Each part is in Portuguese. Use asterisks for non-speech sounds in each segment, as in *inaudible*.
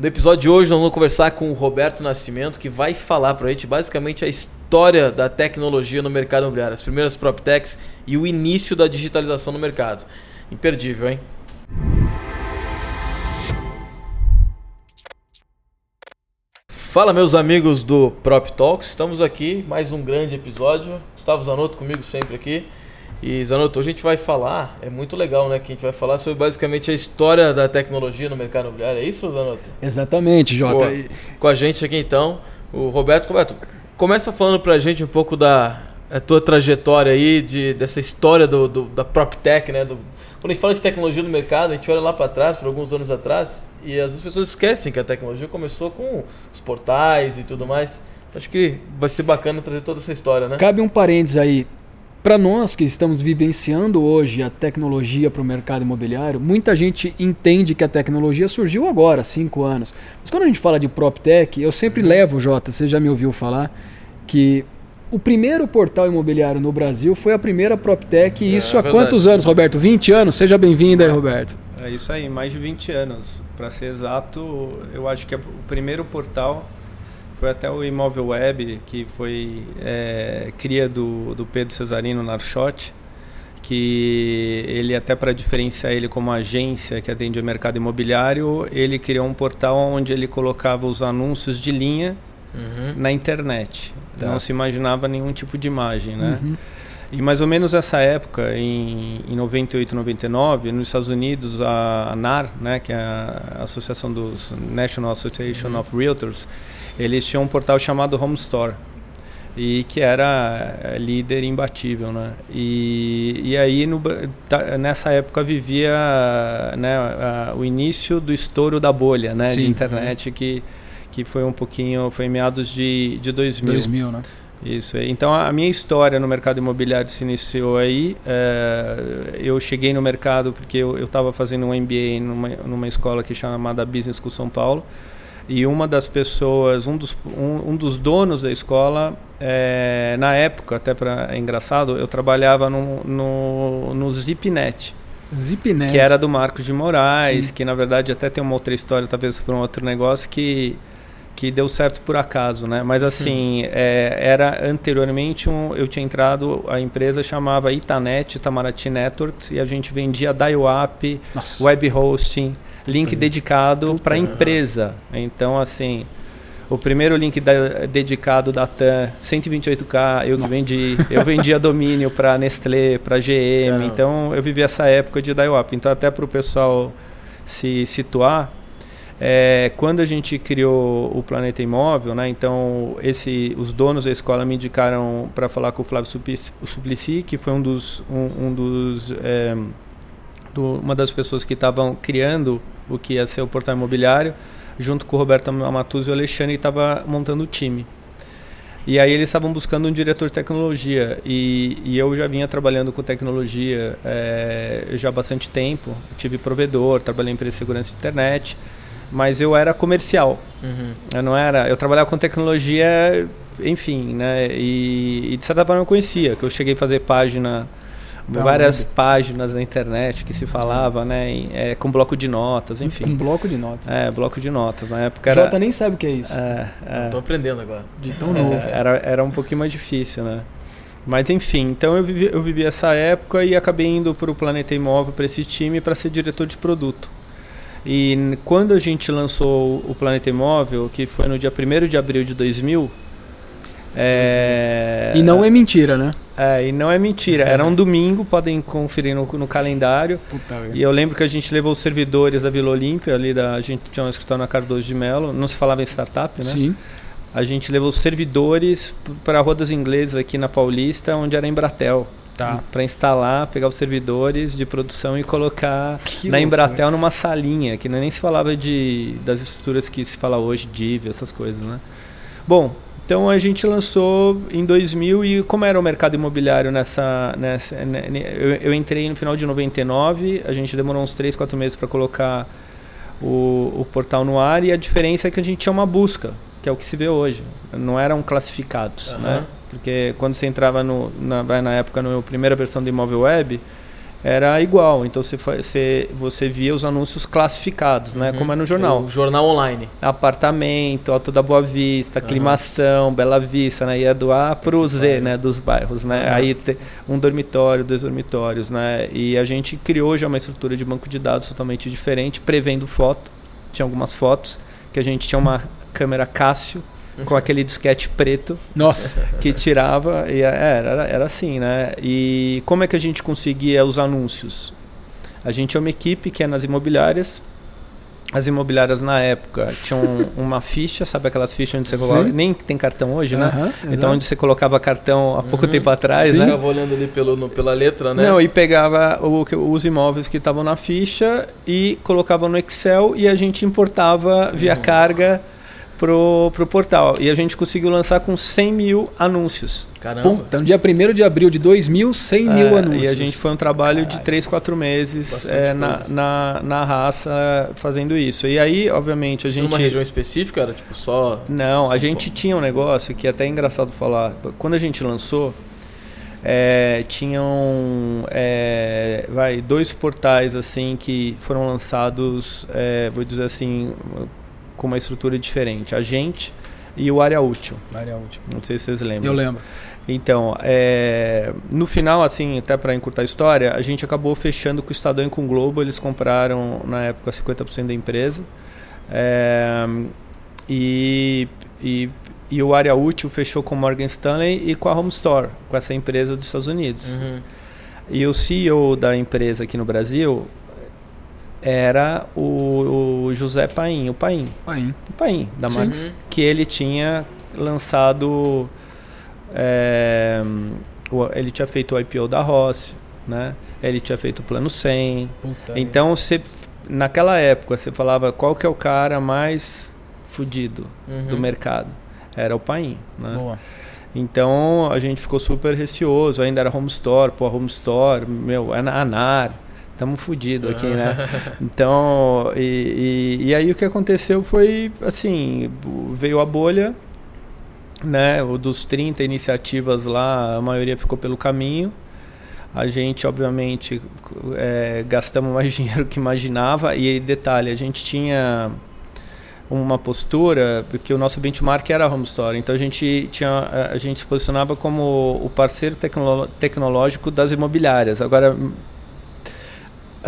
No episódio de hoje nós vamos conversar com o Roberto Nascimento, que vai falar para a gente basicamente a história da tecnologia no mercado imobiliário, as primeiras PropTechs e o início da digitalização no mercado. Imperdível, hein? Fala meus amigos do Prop Talks, estamos aqui, mais um grande episódio. Gustavo Zanotto comigo sempre aqui. E Zanotto, hoje a gente vai falar, é muito legal, né? Que a gente vai falar sobre basicamente a história da tecnologia no mercado imobiliário. É isso, Zanotto? Exatamente, Jota. Boa. Com a gente aqui então, o Roberto. Roberto, começa falando pra gente um pouco da tua trajetória aí, de, dessa história do, do da PropTech, né? Do, quando a gente fala de tecnologia no mercado, a gente olha lá para trás, para alguns anos atrás, e as pessoas esquecem que a tecnologia começou com os portais e tudo mais. Acho que vai ser bacana trazer toda essa história, né? Cabe um parênteses aí. Para nós que estamos vivenciando hoje a tecnologia para o mercado imobiliário, muita gente entende que a tecnologia surgiu agora, cinco anos. Mas quando a gente fala de PropTech, eu sempre uhum. levo, Jota, você já me ouviu falar, que o primeiro portal imobiliário no Brasil foi a primeira PropTech, e é, isso é, há verdade. quantos anos, Roberto? 20 anos? Seja bem-vindo aí, Roberto. É isso aí, mais de 20 anos. Para ser exato, eu acho que o primeiro portal foi até o Imóvel Web, que foi é, cria do, do Pedro Cesarino Narchotti, que ele até para diferenciar ele como agência que atende o mercado imobiliário, ele criou um portal onde ele colocava os anúncios de linha uhum. na internet. Tá. Não se imaginava nenhum tipo de imagem, né? Uhum. E mais ou menos essa época, em, em 98, 99, nos Estados Unidos, a, NAR, né, que é a Associação dos National Association uhum. of Realtors, eles tinham um portal chamado Home Store e que era é, líder imbatível, né? E, e aí no, nessa época vivia né, a, o início do estouro da bolha, né, Sim, de internet que que foi um pouquinho foi em meados de de 2000. 2000, né? Isso. Então a minha história no mercado imobiliário se iniciou aí. É, eu cheguei no mercado porque eu estava fazendo um MBA numa, numa escola que chamada Business School São Paulo e uma das pessoas, um dos, um, um dos donos da escola, é, na época, até para é engraçado, eu trabalhava no, no, no Zipnet. Zipnet. Que era do Marcos de Moraes, Sim. que na verdade até tem uma outra história, talvez por um outro negócio, que, que deu certo por acaso, né? Mas assim, é, era anteriormente, um, eu tinha entrado, a empresa chamava Itanet, Itamaraty Networks, e a gente vendia dial-up, web hosting link dedicado para a empresa. Então, assim, o primeiro link da, dedicado da TAM, 128k, eu que vendi. Eu vendia *laughs* domínio para Nestlé, para GM. Caramba. Então, eu vivi essa época de dial-up. Então, até para o pessoal se situar, é, quando a gente criou o Planeta Imóvel, né, então esse, os donos da escola me indicaram para falar com o Flávio Suplicy, que foi um dos, um, um dos é, do, uma das pessoas que estavam criando o que ia ser o portal imobiliário, junto com o Roberto Amatuzzi e o Alexandre, estava montando o time. E aí eles estavam buscando um diretor de tecnologia e, e eu já vinha trabalhando com tecnologia é, já há bastante tempo. Tive provedor, trabalhei em empresa de segurança de internet, mas eu era comercial. Uhum. Eu não era. Eu trabalhava com tecnologia, enfim, né? E, e de certa forma eu conhecia, que eu cheguei a fazer página várias páginas na internet que se falava, né, em, é, com bloco de notas, enfim. Com bloco de notas. É, bloco de notas. Na época era. Jota nem sabe o que é isso. É, é. Tô aprendendo agora. De tão novo. É, era, era um pouquinho mais difícil, né? Mas enfim, então eu vivi, eu vivi essa época e acabei indo para o Planeta Imóvel, para esse time, para ser diretor de produto. E quando a gente lançou o Planeta Imóvel, que foi no dia 1 de abril de 2000, é... E não é mentira, né? É, e não é mentira. Era um domingo, podem conferir no, no calendário. Puta e eu lembro que a gente levou os servidores da Vila Olímpia, ali da. A gente tinha um escritório na Cardoso de Melo, não se falava em startup, né? Sim. A gente levou os servidores para a Rua das Inglesas aqui na Paulista, onde era Embratel. Tá. Para instalar, pegar os servidores de produção e colocar que na Embratel numa salinha, que nem se falava de das estruturas que se fala hoje, DIV, essas coisas, né? Bom, então a gente lançou em 2000 e como era o mercado imobiliário nessa, nessa né, eu, eu, entrei no final de 99, a gente demorou uns 3, 4 meses para colocar o, o portal no ar e a diferença é que a gente tinha uma busca, que é o que se vê hoje. Não eram classificados, uhum. né? Porque quando você entrava no, na, na época na primeira versão do imóvel web, era igual. Então você, você, você via os anúncios classificados, né? Como é no jornal. O jornal online. Apartamento, Alto da Boa Vista, aclimação, Bela Vista, né? Ia do A pro Z, né? Dos bairros, né? Aí te- um dormitório, dois dormitórios, né? E a gente criou já uma estrutura de banco de dados totalmente diferente, prevendo foto. Tinha algumas fotos que a gente tinha uma câmera Cássio com aquele disquete preto Nossa. *laughs* que tirava e é, era, era assim, né? E como é que a gente conseguia os anúncios? A gente é uma equipe que é nas imobiliárias. As imobiliárias na época tinham *laughs* uma ficha, sabe aquelas fichas onde você Sim. colocava, nem tem cartão hoje, né? Então onde você colocava cartão há pouco Uhum. tempo atrás, Sim. né? Ficava olhando ali pelo, no- pela letra, né? Não, e pegava o que- os imóveis que estavam na ficha e colocava no Excel e a gente importava via Uhum. carga pro, pro portal. E a gente conseguiu lançar com 100 mil anúncios. Caramba. No dia 1 de abril de 2000, 100 mil É, anúncios. E a gente foi um trabalho de Caralho. 3, 4 meses é, na, na, na raça fazendo isso. E aí, obviamente, a Isso gente. numa região específica era tipo só. Não, a gente tinha um negócio que é até engraçado falar. Quando a gente lançou, é, tinham é, vai, dois portais assim que foram lançados, é, vou dizer assim, com uma estrutura diferente. A gente e o Área Útil. Área útil. Não sei se vocês lembram. Eu lembro. Então, é, no final, assim, até para encurtar a história, a gente acabou fechando com o Estadão e com o Globo. Eles compraram, na época, 50% da empresa. É, e, e, e o Área Útil fechou com o Morgan Stanley e com a Home Store, com essa empresa dos Estados Unidos. Uhum. E o CEO da empresa aqui no Brasil era o, o José Paim, o Paim, Aí. o Paim da Sim. Max Uhum. que ele tinha lançado. é, ele tinha feito o IPO da Ross, né? Ele tinha feito o plano 100. Puta Então, você, naquela época, você falava qual que é o cara mais fudido Uhum. do mercado. Era o Paim, né? Boa. Então, a gente ficou super receoso. Ainda era Home Store, pô, Home Store, meu, é na ANAR. Tamo fudido aqui, né? *laughs* Então, e, e, e aí o que aconteceu foi, assim, veio a bolha, né? O dos 30 iniciativas lá, a maioria ficou pelo caminho. A gente, obviamente, é, gastamos mais *laughs* dinheiro que imaginava. E detalhe, a gente tinha uma postura, porque o nosso benchmark era a Home Store. Então a gente, tinha, a gente se posicionava como o parceiro tecnológico das imobiliárias. Agora,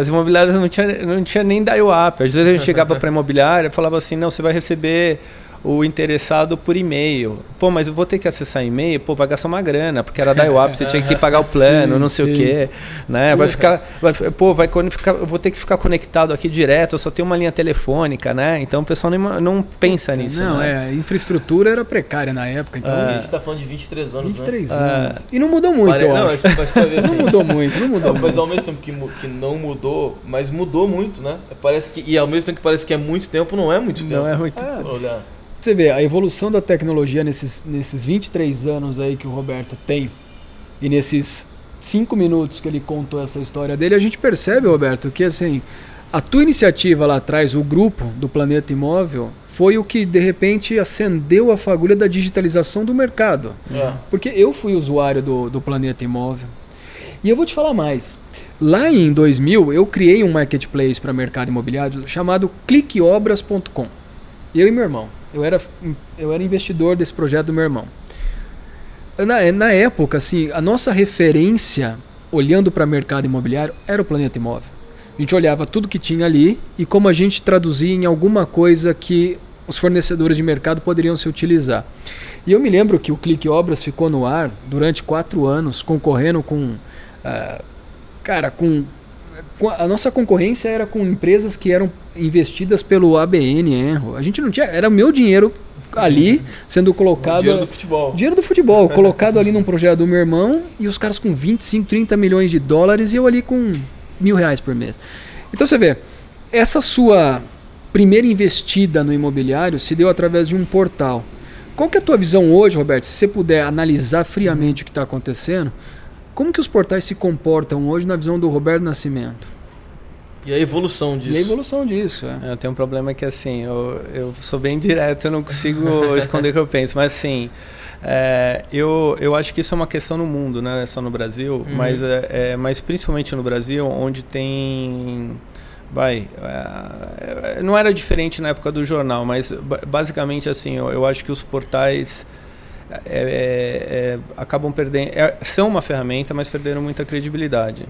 as imobiliárias não tinha, não tinha nem dial-up. Às vezes a gente chegava para a *laughs* imobiliária e falava assim, não, você vai receber o interessado por e-mail. Pô, mas eu vou ter que acessar e-mail, pô, vai gastar uma grana, porque era dial-up, você tinha que *laughs* pagar o plano, Sim, não sei sim. o quê, né? Vai ficar, vai, pô, vai ficar, eu vou ter que ficar conectado aqui direto, eu só tenho uma linha telefônica, né? Então o pessoal nem, não pensa nisso, Não, né? é, a infrastrutura era precária na época, então. A gente tá falando de 23 anos, 23 né? anos. E não mudou muito, Pare- eu não, acho. mas, mas vai ver Não assim. mudou muito, não mudou mas muito. ao mesmo tempo que, que não mudou, mas mudou muito, né? Parece que, e ao mesmo tempo que parece que é muito tempo, não é muito tempo. Não é muito. É, Olha, Você vê, a evolução da tecnologia nesses, nesses 23 anos aí que o Roberto tem, e nesses 5 minutos que ele contou essa história dele, a gente percebe, Roberto, que assim, a tua iniciativa lá atrás, o grupo do Planeta Imóvel, foi o que de repente acendeu a fagulha da digitalização do mercado. é. Porque eu fui usuário do, do Planeta Imóvel. E eu vou te falar mais. Lá em 2000, eu criei um marketplace para mercado imobiliário chamado cliqueobras.com. Eu e meu irmão. Eu era, eu era investidor desse projeto do meu irmão. Na, na época, assim, a nossa referência, olhando para mercado imobiliário, era o Planeta Imóvel. A gente olhava tudo que tinha ali e como a gente traduzia em alguma coisa que os fornecedores de mercado poderiam se utilizar. E eu me lembro que o Clique Obras ficou no ar durante quatro anos, concorrendo com. ah, cara, com, com- A nossa concorrência era com empresas que eram investidas pelo ABN Enro. A gente não tinha. Era o meu dinheiro ali sendo colocado. dinheiro do futebol. Dinheiro do futebol, *laughs* colocado ali num projeto do meu irmão e os caras com 25, 30 milhões de dólares e eu ali com mil reais por mês. Então você vê, essa sua primeira investida no imobiliário se deu através de um portal. Qual que é a tua visão hoje, Roberto? Se você puder analisar friamente o que está acontecendo, como que os portais se comportam hoje na visão do Roberto Nascimento? E a evolução disso. E a evolução disso, é. Eu tenho um problema que, assim, eu, eu sou bem direto, eu não consigo *laughs* esconder o que eu penso. Mas, assim, é, eu, eu acho que isso é uma questão no mundo, né? Só no Brasil, uhum. mas, é, é, mas principalmente no Brasil, onde tem vai é, não era diferente na época do jornal mas basicamente assim eu, eu acho que os portais é, é, é acabam perdendo é, são uma ferramenta mas perderam muita credibilidade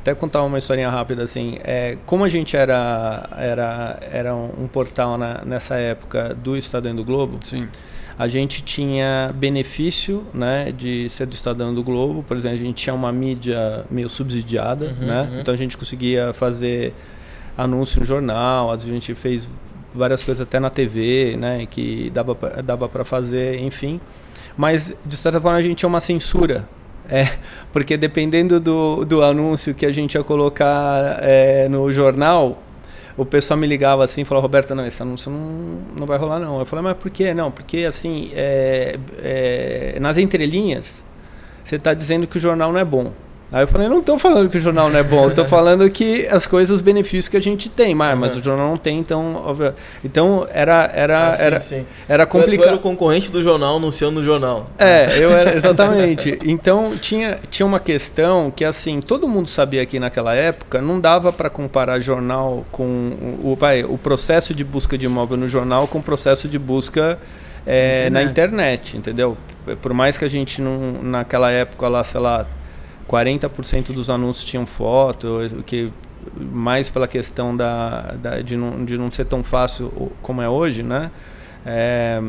até contar uma historinha rápida assim é, como a gente era era era um, um portal na, nessa época do Estadão do Globo sim a gente tinha benefício né, de ser do Estadão do Globo, por exemplo, a gente tinha uma mídia meio subsidiada, uhum, né? Uhum. então a gente conseguia fazer anúncio no jornal, a gente fez várias coisas até na TV, né, que dava dava para fazer, enfim. Mas de certa forma a gente tinha uma censura, é, porque dependendo do, do anúncio que a gente ia colocar é, no jornal, o pessoal me ligava assim e falava, Roberto, não, esse anúncio não, não vai rolar não. Eu falei, mas por quê? Não, porque assim, é, é, nas entrelinhas, você está dizendo que o jornal não é bom. Aí eu falei, não estou falando que o jornal não é bom, estou falando que as coisas, os benefícios que a gente tem, mas, uhum. mas o jornal não tem, então, óbvio, então era era ah, sim, era, sim. era complicado. Tu era o concorrente do jornal anunciando no jornal. É, eu era exatamente. então tinha tinha uma questão que assim todo mundo sabia que naquela época não dava para comparar jornal com o vai, o processo de busca de imóvel no jornal com o processo de busca é, internet. na internet, entendeu? Por mais que a gente não naquela época lá, sei lá 40% dos anúncios tinham foto, que mais pela questão da, da, de, não, de não ser tão fácil como é hoje, né? É,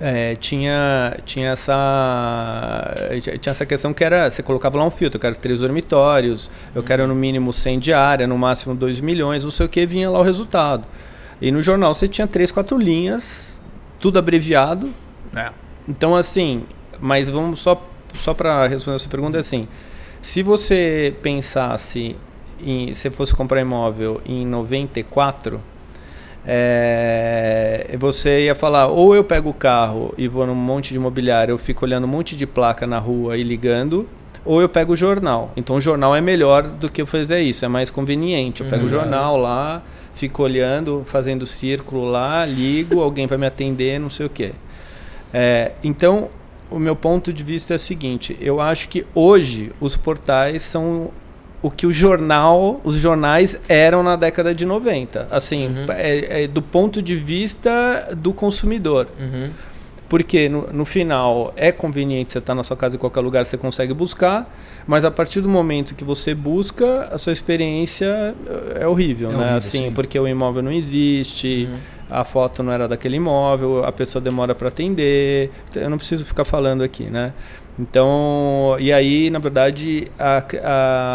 é, tinha, tinha, essa, tinha essa questão que era, você colocava lá um filtro, eu quero três dormitórios, eu quero no mínimo 100 diária, no máximo 2 milhões, não sei o que, vinha lá o resultado. E no jornal você tinha três, quatro linhas, tudo abreviado. É. Então, assim, mas vamos só só para responder a sua pergunta, é assim: se você pensasse em, se fosse comprar imóvel em 94, é, você ia falar, ou eu pego o carro e vou num monte de imobiliário, eu fico olhando um monte de placa na rua e ligando, ou eu pego o jornal. Então o jornal é melhor do que eu fazer isso, é mais conveniente. Eu pego uhum. o jornal lá, fico olhando, fazendo círculo lá, ligo, *laughs* alguém vai me atender, não sei o quê. É, então o meu ponto de vista é o seguinte: eu acho que hoje os portais são o que o jornal, os jornais eram na década de 90. Assim, uhum. é, é, do ponto de vista do consumidor. Uhum. Porque no, no, final é conveniente você estar tá na sua casa em qualquer lugar, você consegue buscar, mas a partir do momento que você busca, a sua experiência é horrível, é né? Horrível, assim, sim. porque o imóvel não existe. Uhum a foto não era daquele imóvel, a pessoa demora para atender. Eu não preciso ficar falando aqui, né? Então, e aí, na verdade, a,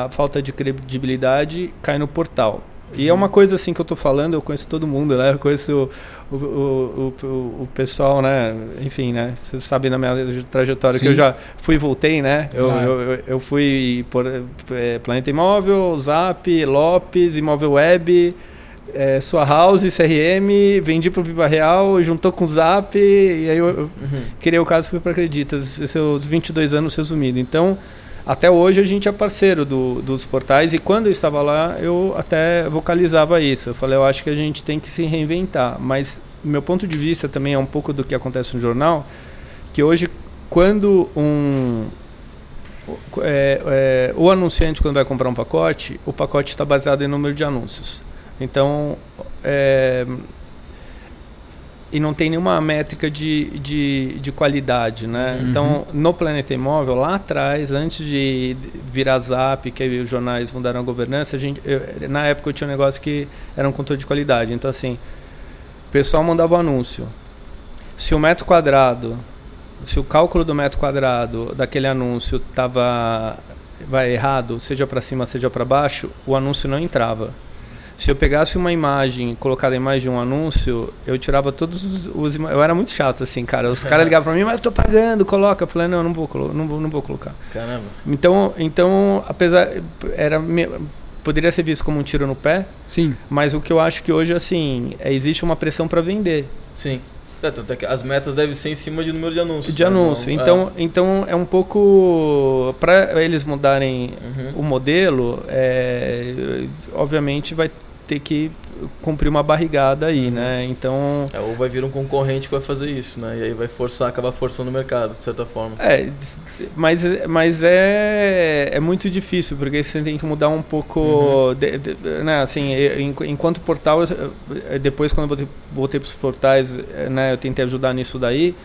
a falta de credibilidade cai no portal. E é uma coisa assim que eu estou falando, eu conheço todo mundo, né? Eu conheço o, o, o, o, pessoal, né? Enfim, né? Você sabe na minha trajetória Sim. que eu já fui e voltei, né? Eu, eu, eu, fui por é, Planeta Imóvel, Zap, Lopes, Imóvel Web, é, sua house, CRM, vendi para o Viva Real, juntou com o Zap, e aí eu, uhum. criei o caso e fui para Acreditas, seus 22 anos resumido. Então, até hoje a gente é parceiro do, dos portais e quando eu estava lá eu até vocalizava isso. Eu falei, eu acho que a gente tem que se reinventar, mas meu ponto de vista também é um pouco do que acontece no jornal, que hoje quando um é, é, o anunciante quando vai comprar um pacote, o pacote está baseado em número de anúncios. Então, é, e não tem nenhuma métrica de, de, de qualidade, né? Uhum. Então, no Planeta Imóvel, lá atrás, antes de virar Zap, que os jornais mudaram a governança, a gente, eu, na época eu tinha um negócio que era um controle de qualidade. Então, assim, o pessoal mandava o um anúncio. Se o metro quadrado, se o cálculo do metro quadrado daquele anúncio estava vai errado, seja para cima, seja para baixo, o anúncio não entrava. Se eu pegasse uma imagem, colocada a imagem de um anúncio, eu tirava todos os, os eu era muito chato assim, cara. Os caras *laughs* ligavam para mim, mas eu tô pagando, coloca. Eu falei, não, não vou, não vou, não vou colocar. Caramba. Então, então, apesar era poderia ser visto como um tiro no pé. Sim. Mas o que eu acho que hoje assim, é, existe uma pressão para vender. Sim. É, tanto é que as metas devem ser em cima de número de anúncios. De né? anúncio. Não- então, então é um pouco. Para eles mudarem Uhum. o modelo, é, obviamente vai ter que cumprir uma barrigada aí, Uhum. né? Então. É, ou vai vir um concorrente que vai fazer isso, né? E aí vai forçar, acabar forçando o mercado, de certa forma. É, mas, mas é, é muito difícil, porque você tem que mudar um pouco. Uhum. de- de- né, assim, enquanto portal, depois quando eu voltei, voltei para os portais, né, eu tentei ajudar nisso daí,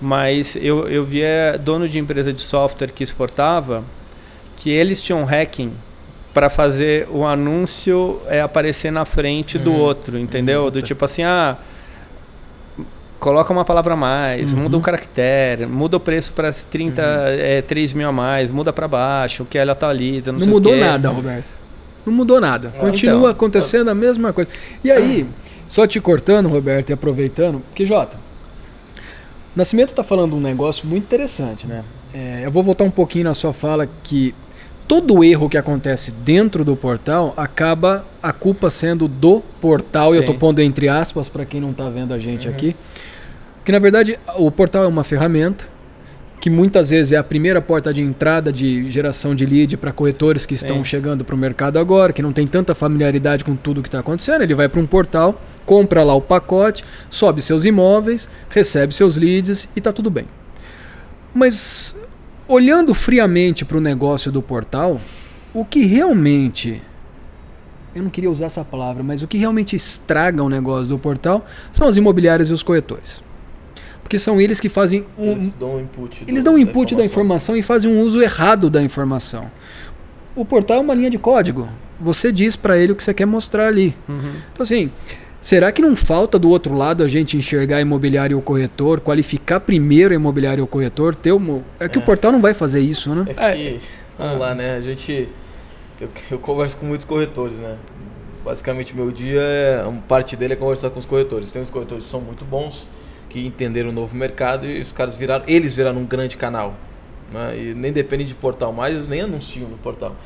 mas eu, eu via dono de empresa de software que exportava que eles tinham hacking para fazer o anúncio é, aparecer na frente do Uhum. outro, entendeu? Uhum. Do tipo assim, ah, coloca uma palavra a mais, Uhum. muda um caractere, muda o preço para 30, é, 3 mil a mais, muda para baixo, que ele atualiza, não, Não sei o mudou nada, Roberto. Não mudou nada. Ah, Continua então. acontecendo a mesma coisa. E aí, só te cortando, Roberto, e aproveitando, porque, Jota, Nascimento está falando um negócio muito interessante, né? É, eu vou voltar um pouquinho na sua fala que todo erro que acontece dentro do portal acaba a culpa sendo do portal, e eu Sim. estou pondo entre aspas para quem não está vendo a gente Uhum. aqui. Porque na verdade o portal é uma ferramenta que muitas vezes é a primeira porta de entrada de geração de lead para corretores que estão Sim. chegando para o mercado agora, que não tem tanta familiaridade com tudo que está acontecendo. Ele vai para um portal, compra lá o pacote, sobe seus imóveis, recebe seus leads e está tudo bem. Mas olhando friamente para o negócio do portal, o que realmente eu não queria usar essa palavra, mas o que realmente estraga o negócio do portal são as imobiliárias e os corretores. Porque são eles que fazem um, Eles dão um input. eles do- dão um input da informação e fazem um uso errado da informação. O portal é uma linha de código. Você diz para ele o que você quer mostrar ali. Uhum. Então, assim, será que não falta do outro lado a gente enxergar a imobiliário e o corretor, qualificar primeiro a imobiliário e o corretor? Ter uma... É que É. o portal não vai fazer isso, né? É que, vamos Ah. lá, né? A gente. Eu, eu converso com muitos corretores, né? Basicamente, meu dia, é, uma parte dele é conversar com os corretores. Tem uns corretores que são muito bons, que entenderam o novo mercado e os caras viraram. Eles viraram um grande canal. Né? E nem depende de portal mais, eles nem anunciam no portal.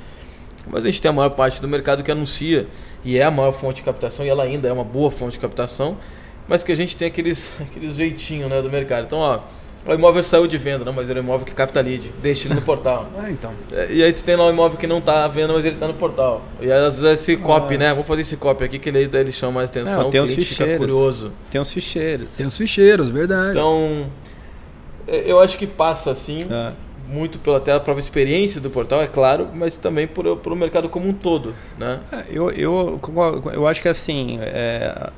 Mas a gente tem a maior parte do mercado que anuncia e é a maior fonte de captação e ela ainda é uma boa fonte de captação, mas que a gente tem aqueles, *laughs* aqueles jeitinho né, do mercado. Então, ó, o imóvel saiu de venda, não, mas ele é um imóvel que capta lead, deixa ele no portal. *laughs* Ah, então. É, E aí tu tem lá um imóvel que não tá à venda, mas ele tá no portal. E aí, às vezes esse copy, Ah. né? Vamos fazer esse copy aqui que ele, daí ele chama mais atenção, Não, tem o os cliente fica ficheiros. curioso. Tem os ficheiros. Tem os ficheiros, verdade. Então, é, eu acho que passa assim, É. muito pela até a própria experiência do portal, é claro, mas também por, pelo mercado como um todo, né? É, Eu, eu, eu acho que assim, é,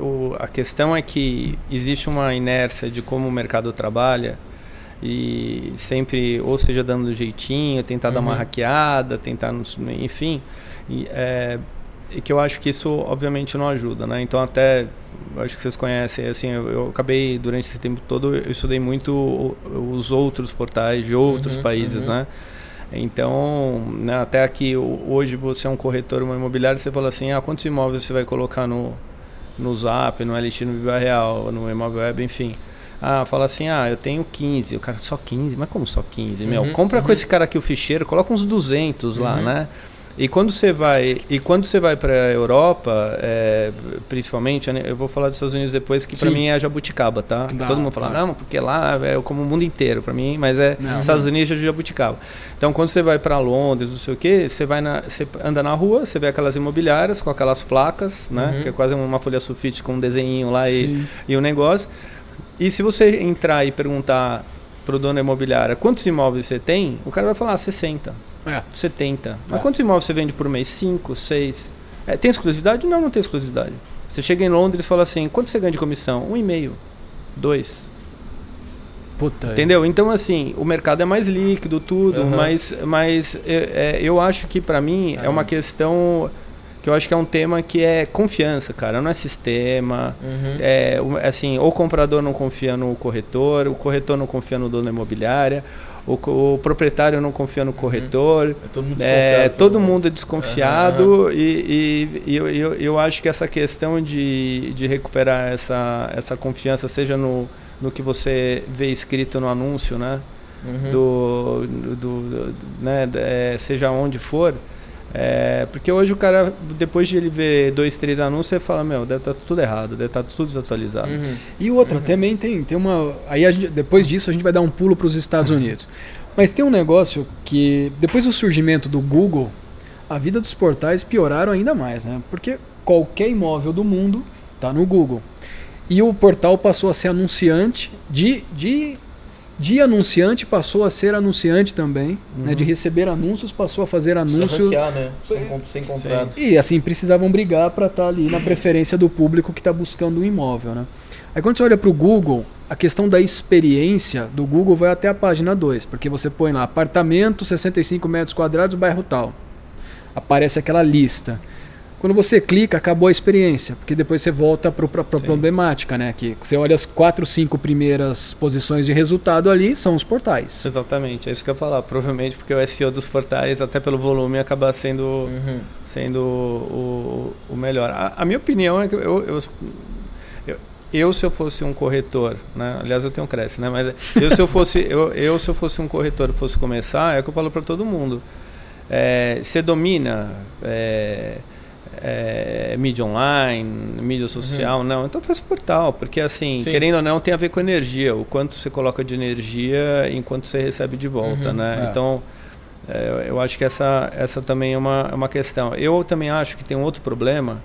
o- a questão é que existe uma inércia de como o mercado trabalha e sempre, ou seja, dando jeitinho, tentar dar uma Uhum. hackeada, tentar, enfim, e, é, e que eu acho que isso obviamente não ajuda, né? Então até, acho que vocês conhecem, assim, eu, eu acabei durante esse tempo todo, eu estudei muito os outros portais de outros Uhum, países, uhum. né? Então, né, até aqui hoje você é um corretor, uma imobiliária, você fala assim, ah, quantos imóveis você vai colocar no, no Zap, no LX, no Viva Real, no Imóvel Web, enfim. Ah, fala assim, ah, eu tenho 15. O cara, só 15? Mas como só 15? Meu, Uhum, compra com uhum. esse cara aqui o ficheiro, coloca uns 200 lá, Uhum. né? E quando você vai, e quando você vai para a Europa, é, principalmente, eu vou falar dos Estados Unidos depois, que para mim é jabuticaba, tá? Tá, Todo mundo fala, tá. não, porque lá é como o mundo inteiro para mim, mas é Não. Estados Unidos é jabuticaba. Então, quando você vai para Londres, não sei o quê, você vai na, você anda na rua, você vê aquelas imobiliárias com aquelas placas, né? Uhum. Que é quase uma folha sulfite com um desenho lá e, Sim. e um negócio. E se você entrar e perguntar pro dono da imobiliária quantos imóveis você tem, o cara vai falar ah, 60, É. 70. Mas É. quantos imóveis você vende por mês? 5, 6. É, tem exclusividade? Não, não tem exclusividade. Você chega em Londres e fala assim, quanto você ganha de comissão? Um e meio, dois. Puta. Entendeu? Então, assim, o mercado é mais líquido, tudo, Aham. mas, mas é, é, eu acho que para mim é uma questão que eu acho que é um tema que é confiança, cara, não é sistema. Uhum. É, assim, o comprador não confia no corretor, o corretor não confia no dono imobiliária, o, o proprietário não confia no corretor. É todo mundo É, desconfiado. todo né? mundo é desconfiado e, e- e eu, eu, eu acho que essa questão de, de recuperar essa, essa confiança, seja no, no que você vê escrito no anúncio, né? Uhum. Do, do, do- né? é, seja onde for, É, porque hoje o cara, depois de ele ver dois, três anúncios, ele fala, meu, deve estar tá tudo errado, deve estar tá tudo desatualizado. Uhum. E outra, uhum. também tem, tem uma. Aí gente, depois disso a gente vai dar um pulo para os Estados Unidos. Mas tem um negócio que, depois do surgimento do Google, a vida dos portais pioraram ainda mais, né? Porque qualquer imóvel do mundo está no Google. E o portal passou a ser anunciante de, de de anunciante passou a ser anunciante também, uhum. né, de uhum. receber anúncios passou a fazer anúncios. né? Sem, sem contrato. E assim, precisavam brigar para estar tá ali na preferência do público que está buscando um imóvel. Né? Aí quando você olha para o Google, a questão da experiência do Google vai até a página 2, porque você põe lá apartamento, 65 metros quadrados, bairro tal. Aparece aquela lista. Quando você clica, acabou a experiência, porque depois você volta para a problemática, né? Que você olha as quatro, cinco primeiras posições de resultado ali, são os portais. Exatamente, é isso que eu ia falar. Provavelmente porque o SEO dos portais, até pelo volume, acaba sendo, uhum. sendo o, o melhor. A, a, minha opinião é que eu, eu, eu, se eu fosse um corretor, né? Aliás, eu tenho Cresce, né? Mas eu se eu fosse, eu, eu se eu fosse um corretor e fosse começar, é o que eu falo para todo mundo. É, você domina. É, é, mídia online, mídia social, uhum. não. Então faz portal, porque assim, Sim. querendo ou não, tem a ver com energia, o quanto você coloca de energia enquanto você recebe de volta, uhum. né? É. Então, é, eu acho que essa, essa também é uma, é uma questão. Eu também acho que tem um outro problema,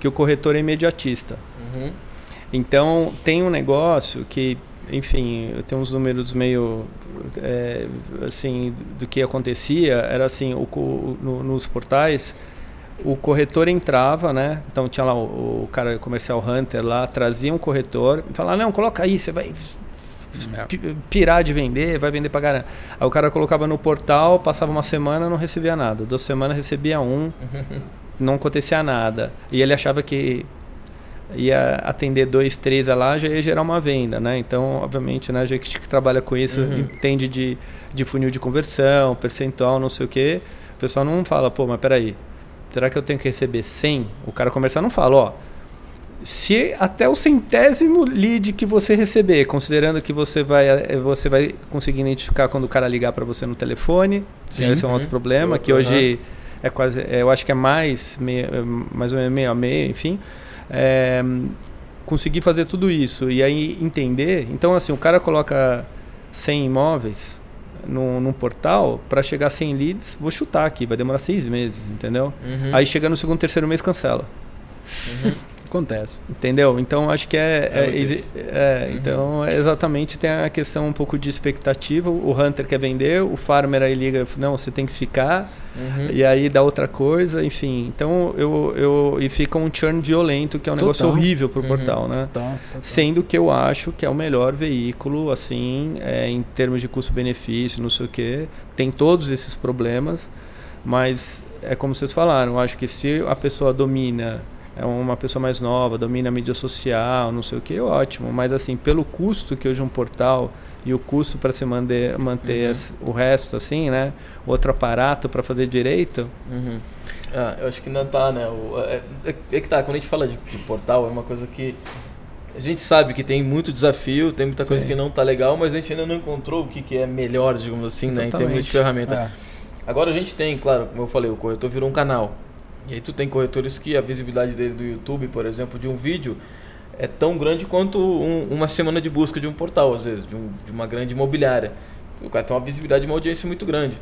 que o corretor é imediatista. Uhum. Então, tem um negócio que, enfim, eu tenho uns números meio, é, assim, do que acontecia, era assim, o, o no, nos portais o corretor entrava, né? Então tinha lá o, o cara comercial Hunter lá, trazia um corretor e falava, não, coloca aí, você vai pirar de vender, vai vender pra caramba. Aí o cara colocava no portal, passava uma semana, não recebia nada. Duas semanas recebia um, *laughs* não acontecia nada. E ele achava que ia atender dois, três lá, já ia gerar uma venda, né? Então, obviamente, né, a gente que trabalha com isso uhum. entende de, de funil de conversão, percentual, não sei o quê. O pessoal não fala, pô, mas peraí, será que eu tenho que receber 100? O cara comercial não fala, ó, se até o centésimo lead que você receber, considerando que você vai, eh, você vai conseguir identificar quando o cara ligar para você no telefone, Sim, esse é um outro uhum. problema, que hoje é quase, é, eu acho que é mais, meio, mais ou menos meio a meio, enfim. É, conseguir fazer tudo isso e aí entender. Então, assim, o cara coloca 100 imóveis, num, num portal, para chegar a 100 leads, vou chutar aqui, vai demorar seis meses, entendeu? Uhum. Aí chega no segundo, terceiro mês, cancela. Uhum. Acontece. Entendeu? Então acho que é. é, é, é uhum. Então é exatamente tem a questão um pouco de expectativa. O Hunter quer vender, o Farmer aí liga, não, você tem que ficar, uhum. e aí dá outra coisa, enfim. Então eu, eu. E fica um churn violento, que é um Total. negócio horrível pro uhum. portal, né? Total. Total. Sendo que eu acho que é o melhor veículo, assim, é, em termos de custo-benefício, não sei o quê. Tem todos esses problemas, mas é como vocês falaram, eu acho que se a pessoa domina é uma pessoa mais nova, domina a mídia social, não sei o que, ótimo. Mas assim, pelo custo que hoje um portal e o custo para se manter, manter uhum. o resto, assim, né? Outro aparato para fazer direito. Uhum. Ah, eu acho que não tá, né? O, é, é, é, que tá, quando a gente fala de, de, portal, é uma coisa que a gente sabe que tem muito desafio, tem muita coisa Sim. que não tá legal, mas a gente ainda não encontrou o que, que é melhor, digamos assim, Exatamente. né? Em termos de ferramenta. É. Agora a gente tem, claro, como eu falei, o corretor virou um canal. E aí tu tem corretores que a visibilidade dele do YouTube, por exemplo, de um vídeo é tão grande quanto um, uma semana de busca de um portal, às vezes, de, um, de uma grande imobiliária. O cara tem uma visibilidade e uma audiência muito grande.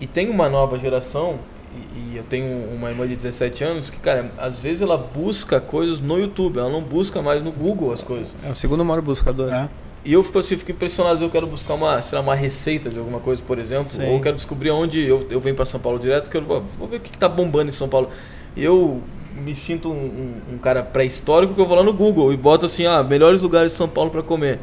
E tem uma nova geração, e, e, eu tenho uma irmã de 17 anos, que, cara, às vezes ela busca coisas no YouTube, ela não busca mais no Google as coisas. É o segundo maior buscador. É. E eu fico assim, fico impressionado, eu quero buscar uma, sei lá, uma receita de alguma coisa, por exemplo, Sim. ou eu quero descobrir onde eu, eu venho para São Paulo direto, que eu vou, ver o que, está bombando em São Paulo. E eu me sinto um, um, um cara pré-histórico que eu vou lá no Google e boto assim, ah, melhores lugares de São Paulo para comer.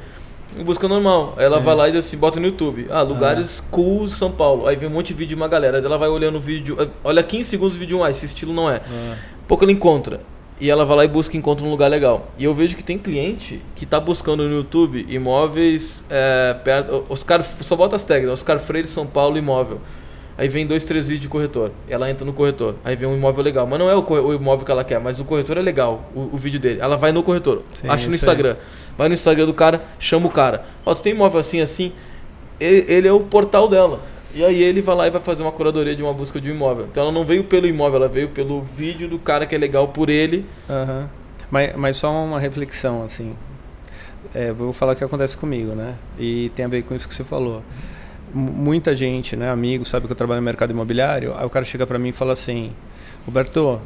Busca normal. Aí ela vai lá e assim, bota no YouTube. Ah, lugares ah. cool São Paulo. Aí vem um monte de vídeo de uma galera. Aí ela vai olhando o vídeo. Olha 15 segundos o vídeo, ah, esse estilo não é. Ah. Pouco ela encontra. E ela vai lá e busca e encontra um lugar legal. E eu vejo que tem cliente que está buscando no YouTube imóveis é, perto. Oscar, só bota as tags, Oscar Freire, São Paulo, imóvel. Aí vem dois, três vídeos de corretor. Ela entra no corretor. Aí vem um imóvel legal. Mas não é o, o imóvel que ela quer, mas o corretor é legal, o, o vídeo dele. Ela vai no corretor, Sim, acha no Instagram. Vai no Instagram do cara, chama o cara. Ó, tu tem imóvel assim, assim. Ele, ele é o portal dela. E aí ele vai lá e vai fazer uma curadoria de uma busca de um imóvel. Então ela não veio pelo imóvel, ela veio pelo vídeo do cara que é legal por ele. Uhum. Mas, mas só uma reflexão, assim. É, vou falar o que acontece comigo, né? E tem a ver com isso que você falou. M muita gente, né, amigo, sabe que eu trabalho no mercado imobiliário. Aí o cara chega para mim e fala assim: Roberto,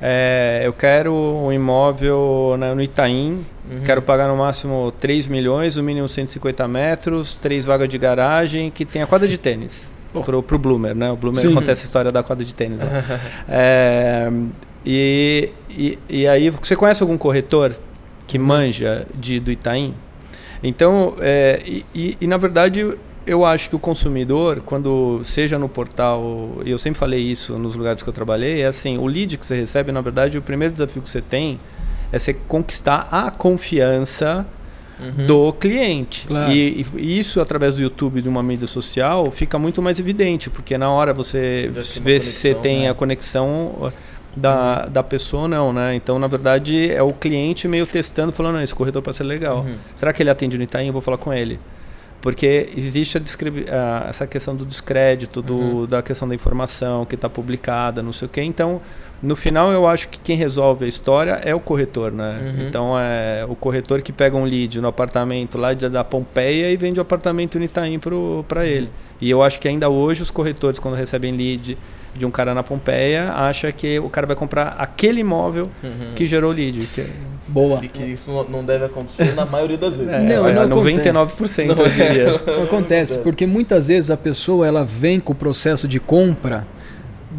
é, eu quero um imóvel no Itaim, uhum. quero pagar no máximo 3 milhões, o mínimo 150 metros, três vagas de garagem, que tenha quadra de tênis. *laughs* Oh. Pro, pro Bloomer, né? O Bloomer Sim. conta essa história da quadra de tênis. Né? *laughs* é, e, e, e aí, você conhece algum corretor que manja de, do Itaim? Então, é, e, e, e na verdade, eu acho que o consumidor, quando seja no portal, e eu sempre falei isso nos lugares que eu trabalhei, é assim, o lead que você recebe, na verdade, o primeiro desafio que você tem é você conquistar a confiança uhum. do cliente. Claro. E, e, isso, através do YouTube, de uma mídia social, fica muito mais evidente, porque na hora você vê se você tem né? a conexão da, uhum. da pessoa ou não, né? Então, na verdade, é o cliente meio testando, falando, não, esse corredor pode ser legal. Uhum. Será que ele atende no Itaim? Eu vou falar com ele. Porque existe a, essa questão do descrédito, do, uhum. da questão da informação que está publicada, não sei o quê. Então, no final, eu acho que quem resolve a história é o corretor, né? Uhum. Então, é o corretor que pega um lead no apartamento lá da Pompeia e vende o apartamento no Itaim para uhum. ele. E eu acho que ainda hoje os corretores, quando recebem lead de um cara na Pompeia, acha que o cara vai comprar aquele imóvel uhum. que gerou o lead. Que... É Boa. E que isso não deve acontecer na maioria das vezes. É, não, é, não 99% não, eu diria. *laughs* Não acontece, porque muitas vezes a pessoa ela vem com o processo de compra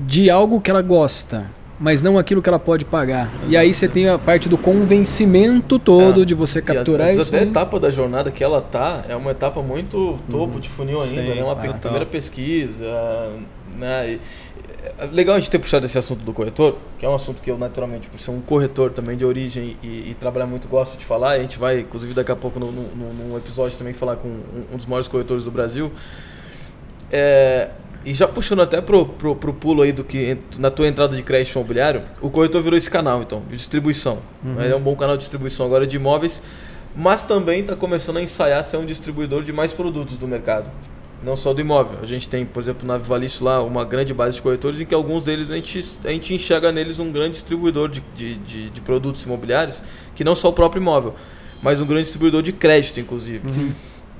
de algo que ela gosta, mas não aquilo que ela pode pagar. E aí você tem a parte do convencimento todo é. de você capturar e, isso. Até a etapa da jornada que ela tá é uma etapa muito topo uhum. de funil ainda, Sim. né? Uma ah, primeira tá. pesquisa, né? E, legal a gente ter puxado esse assunto do corretor, que é um assunto que eu naturalmente, por ser um corretor também de origem e, e trabalhar muito, gosto de falar. a gente vai, inclusive, daqui a pouco no, no, num episódio também falar com um, um, dos maiores corretores do Brasil. É, e já puxando até pro, pro, pro, pulo aí do que na tua entrada de crédito imobiliário, o corretor virou esse canal, então, de distribuição. Uhum. Ele é um bom canal de distribuição agora de imóveis, mas também está começando a ensaiar ser um distribuidor de mais produtos do mercado não só do imóvel. A gente tem, por exemplo, na Vivalício lá uma grande base de corretores em que alguns deles a gente, a gente enxerga neles um grande distribuidor de, de, de, de produtos imobiliários, que não só o próprio imóvel, mas um grande distribuidor de crédito, inclusive. Uhum.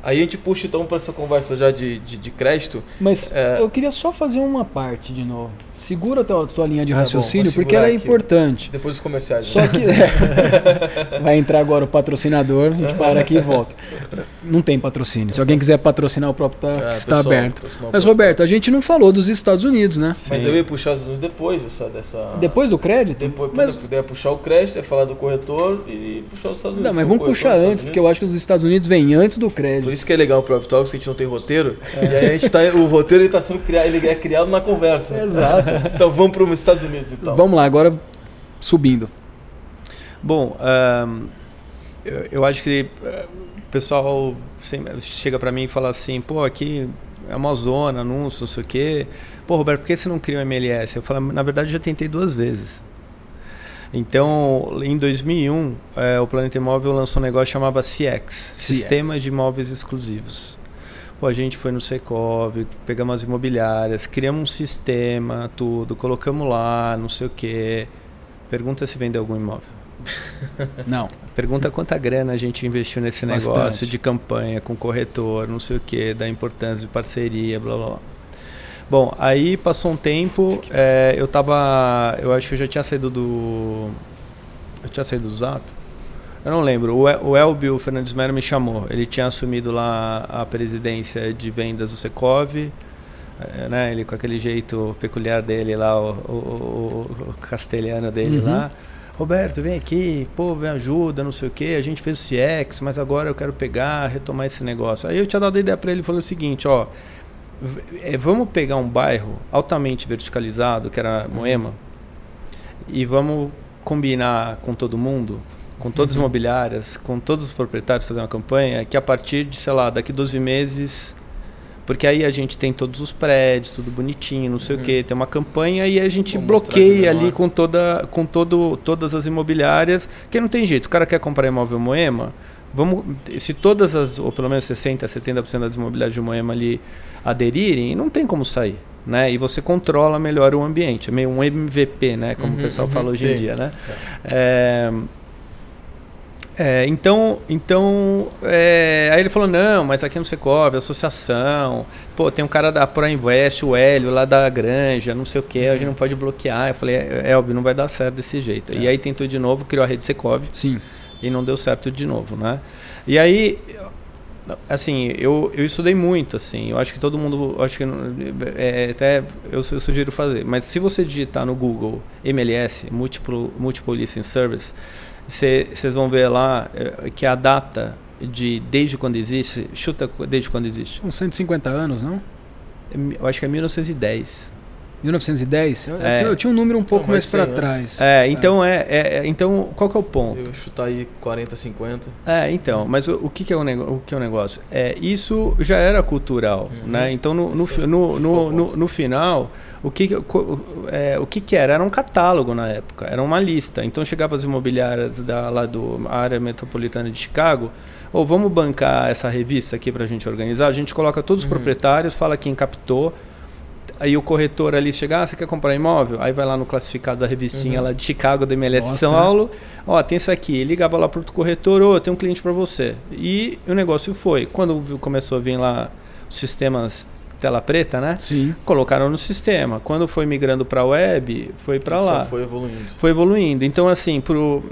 Aí a gente puxa então para essa conversa já de, de, de crédito. Mas é... eu queria só fazer uma parte de novo. Segura a tua, tua linha de tá raciocínio, bom, porque ela é aqui. importante. Depois dos comerciais. Só né? que é, *laughs* vai entrar agora o patrocinador, a gente para aqui e volta. Não tem patrocínio. Se alguém quiser patrocinar o próprio tá, é, está pessoal, aberto. Mas Roberto, a gente não falou dos Estados Unidos, né? Mas eu ia puxar os Estados Unidos depois dessa, dessa. Depois do crédito? Depois, mas puder puxar o crédito, é falar do corretor e puxar os Estados Unidos. Não, mas vamos puxar antes, porque eu acho que os Estados Unidos vêm antes do crédito. Por isso que é legal o próprio Talks, que a gente não tem roteiro. É. E aí a gente tá, o roteiro está sendo criado, ele é criado na conversa. Exato. *laughs* então vamos pro nos Estados Unidos então. Vamos lá, agora subindo. Bom, um, eu, eu, acho que eh, o pessoal chega para mim e fala assim, pô, aqui é uma zona, anúncio, não sei o quê. Pô, Roberto, por que você não cria um MLS? Eu falo, na verdade, eu já tentei duas vezes. Então, em 2001, é, eh, o Planeta Imóvel lançou um negócio que chamava CX, CX. Sistema de Imóveis Exclusivos. Pô, a gente foi no Secov, pegamos as imobiliárias, criamos um sistema, tudo, colocamos lá, não sei o quê. Pergunta se vendeu algum imóvel. *laughs* Não. Pergunta quanta grana a gente investiu nesse negócio Bastante. de campanha com corretor, não sei o que, da importância de parceria, blá blá blá. Bom, aí passou um tempo, é, eu tava. Eu acho que eu já tinha saído do. Eu tinha saído do Zap. Eu não lembro. O, Elbio Fernandes Melo me chamou. Ele tinha assumido lá a presidência de vendas do Secov. É, né, ele com aquele jeito peculiar dele lá, o, o, o castelhano dele uhum. lá. Roberto, vem aqui, pô, me ajuda, não sei o que. A gente fez o CX, mas agora eu quero pegar, retomar esse negócio. Aí eu tinha dado a ideia para ele, falei o seguinte, ó, é, vamos pegar um bairro altamente verticalizado, que era Moema, uhum. e vamos combinar com todo mundo com todas as uhum. imobiliárias, com todos os proprietários fazer uma campanha, que a partir de, sei lá, daqui 12 meses, porque aí a gente tem todos os prédios, tudo bonitinho, não sei uhum. o que, tem uma campanha e a gente Vou bloqueia ali com toda com todo todas as imobiliárias, que não tem jeito, o cara quer comprar imóvel Moema, vamos, se todas as, ou pelo menos 60%, 70% das imobiliárias de Moema ali aderirem, não tem como sair. Né? E você controla melhor o ambiente. É meio um MVP, né? Como uhum, o pessoal uhum, fala hoje sim. em dia. Né? É. É, então, então é, aí ele falou, não, mas aqui no Secov, associação, pô, tem um cara da ProInvest, o Hélio, lá da Granja, não sei o que, a gente não pode bloquear. Eu falei, é, Elbi, não vai dar certo desse jeito. É. E aí tentou de novo, criou a rede Secov. Sim. E não deu certo de novo, né? E aí, assim, eu, eu estudei muito, assim, eu acho que todo mundo, acho que é, até eu, eu, sugiro fazer, mas se você digitar no Google MLS, Multiple, Multiple Listing Service, vocês vão ver lá é, que a data de desde quando existe, chuta desde quando existe. São 150 anos, não? Eu acho que é 1910. 1910? Eu, é. eu, tinha um número um pouco mais para trás. É, então é. é, é, então qual que é o ponto? Eu chutar aí 40, 50. É, então, mas o, o que, que, é o, o que é o negócio? É, isso já era cultural, uhum. né? Então no, no, é no, no, no, no, final, o que, é, o que, que era? Era um catálogo na época, era uma lista. Então chegava as imobiliárias da, lá do área metropolitana de Chicago, ou vamos bancar essa revista aqui para a gente organizar, a gente coloca todos os uhum. proprietários, fala quem captou, Aí o corretor ali chega, ah, você quer comprar imóvel? Aí vai lá no classificado da revistinha uhum. lá de Chicago, da MLS de São Paulo. Ó, tem isso aqui. Ligava lá pro corretor, ô, oh, tem um cliente para você. E o negócio foi. Quando começou a vir lá os sistemas tela preta, né? Sim. Colocaram no sistema. Quando foi migrando para a web, foi para lá. foi evoluindo. Foi evoluindo. Então, assim, pro,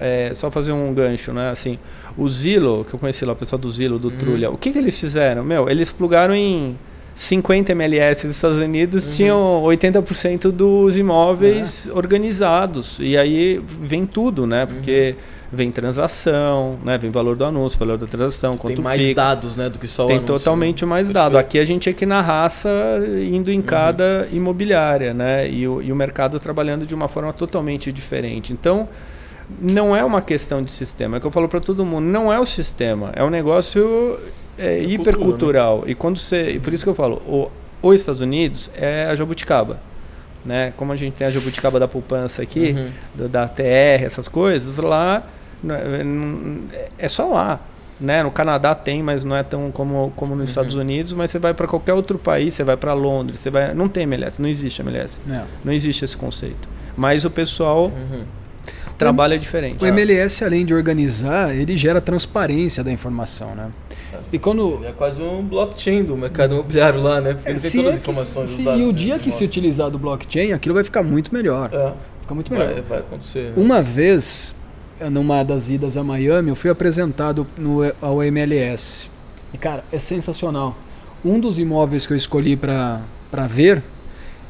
é, só fazer um gancho, né? Assim, o Zilo, que eu conheci lá, o pessoal do Zilo, do uhum. Trulha, o que, que eles fizeram? Meu, eles plugaram em 50 MLS dos Estados Unidos uhum. tinham 80% dos imóveis é. organizados. E aí vem tudo, né? Porque uhum. Vem transação, né? Vem valor do anúncio, valor da transação, Tem mais fica. dados, né, do que só Tem o anúncio. Tem totalmente né? mais dados. Aqui a gente é que na raça indo em uhum. cada imobiliária, né? E o, e o mercado trabalhando de uma forma totalmente diferente. Então, não é uma questão de sistema. É que eu falo para todo mundo, não é o sistema, é um negócio é, é hipercultural. Né? E quando você. E por isso que eu falo, o, os Estados Unidos é a jabuticaba. Né? Como a gente tem a jabuticaba da poupança aqui, uhum. do, da TR, essas coisas, lá é, é só lá. Né? No Canadá tem, mas não é tão como, como nos uhum. Estados Unidos. Mas você vai para qualquer outro país, você vai para Londres, você vai, não tem MLS, não existe MLS, não, não existe esse conceito. Mas o pessoal uhum trabalho é diferente. O MLS, além de organizar, ele gera transparência da informação, né? E quando... Ele é quase um blockchain do mercado imobiliário lá, né? Porque ele tem todas as é informações. Se, e o dia que se utilizar do blockchain, aquilo vai ficar muito melhor. É. Fica muito melhor. Vai, vai acontecer. Né? Uma vez, numa das idas a Miami, eu fui apresentado no, ao MLS. E, cara, é sensacional. Um dos imóveis que eu escolhi para ver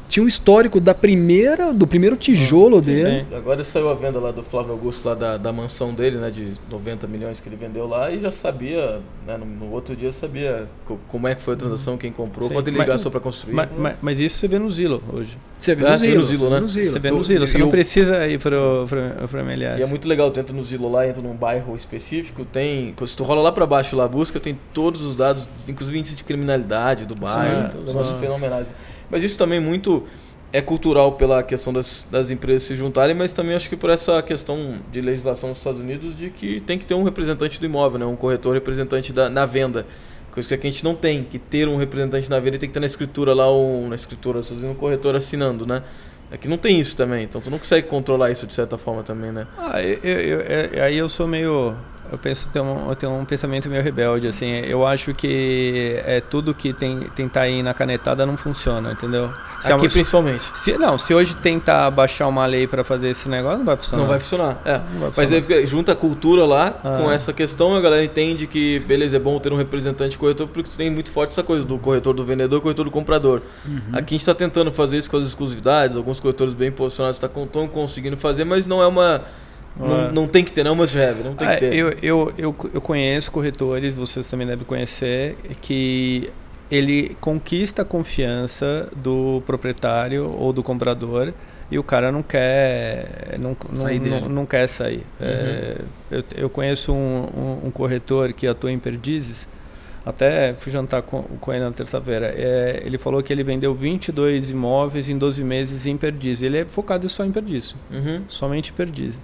tinha um histórico da primeira, do primeiro tijolo hum, dele. Sim. Agora saiu a venda lá do Flávio Augusto, lá da, da mansão dele, né? De 90 milhões que ele vendeu lá e já sabia, né, no, no, outro dia sabia como é que foi a transação, quem comprou, sim. quanto ele gastou para construir. Mas, mas, mas, isso você vê no Zilo hoje. Você vê no, é, Zilo, no Zilo, né? Você vê no Zilo, você não precisa ir para o MLS. E é muito legal, tu entra no Zilo lá, entra num bairro específico, tem. Se tu rola lá para baixo lá, busca, tem todos os dados, inclusive índice de criminalidade do bairro, sim, negócios fenomenais. Mas isso também muito é cultural pela questão das, das empresas se juntarem, mas também acho que por essa questão de legislação nos Estados Unidos de que tem que ter um representante do imóvel, né? um corretor representante da, na venda. Coisa que a gente não tem, que ter um representante na venda tem que ter na escritura lá, um, na escritura, um corretor assinando, né? Aqui não tem isso também, então tu não consegue controlar isso de certa forma também, né? Ah, eu, eu, eu, aí eu sou meio eu penso ter um, eu tenho um pensamento meio rebelde, assim. Eu acho que é tudo que tem tentar ir na canetada não funciona, entendeu? Se Aqui principalmente. Se, não, se hoje tentar baixar uma lei para fazer esse negócio, não vai funcionar. Não vai funcionar, é. Vai funcionar. Mas aí junta a cultura lá ah. com essa questão, a galera entende que, beleza, é bom ter um representante corretor, porque tu tem muito forte essa coisa do corretor do vendedor, corretor do comprador. Uhum. Aqui a gente está tentando fazer isso com as exclusividades, alguns corretores bem posicionados estão tá, conseguindo fazer, mas não é uma não, é. não, tem que ter, não, mas já não tem que ter. Eu, eu, eu, eu conheço corretores, vocês também devem conhecer, que ele conquista a confiança do proprietário ou do comprador e o cara não quer não, sair não, não, não, quer sair. Uhum. É, eu, eu conheço um, um, um, corretor que atua em Perdizes, até fui jantar com, com ele na terça-feira. É, ele falou que ele vendeu 22 imóveis em 12 meses em Perdizes. Ele é focado só em Perdizes, uhum. somente em Perdizes.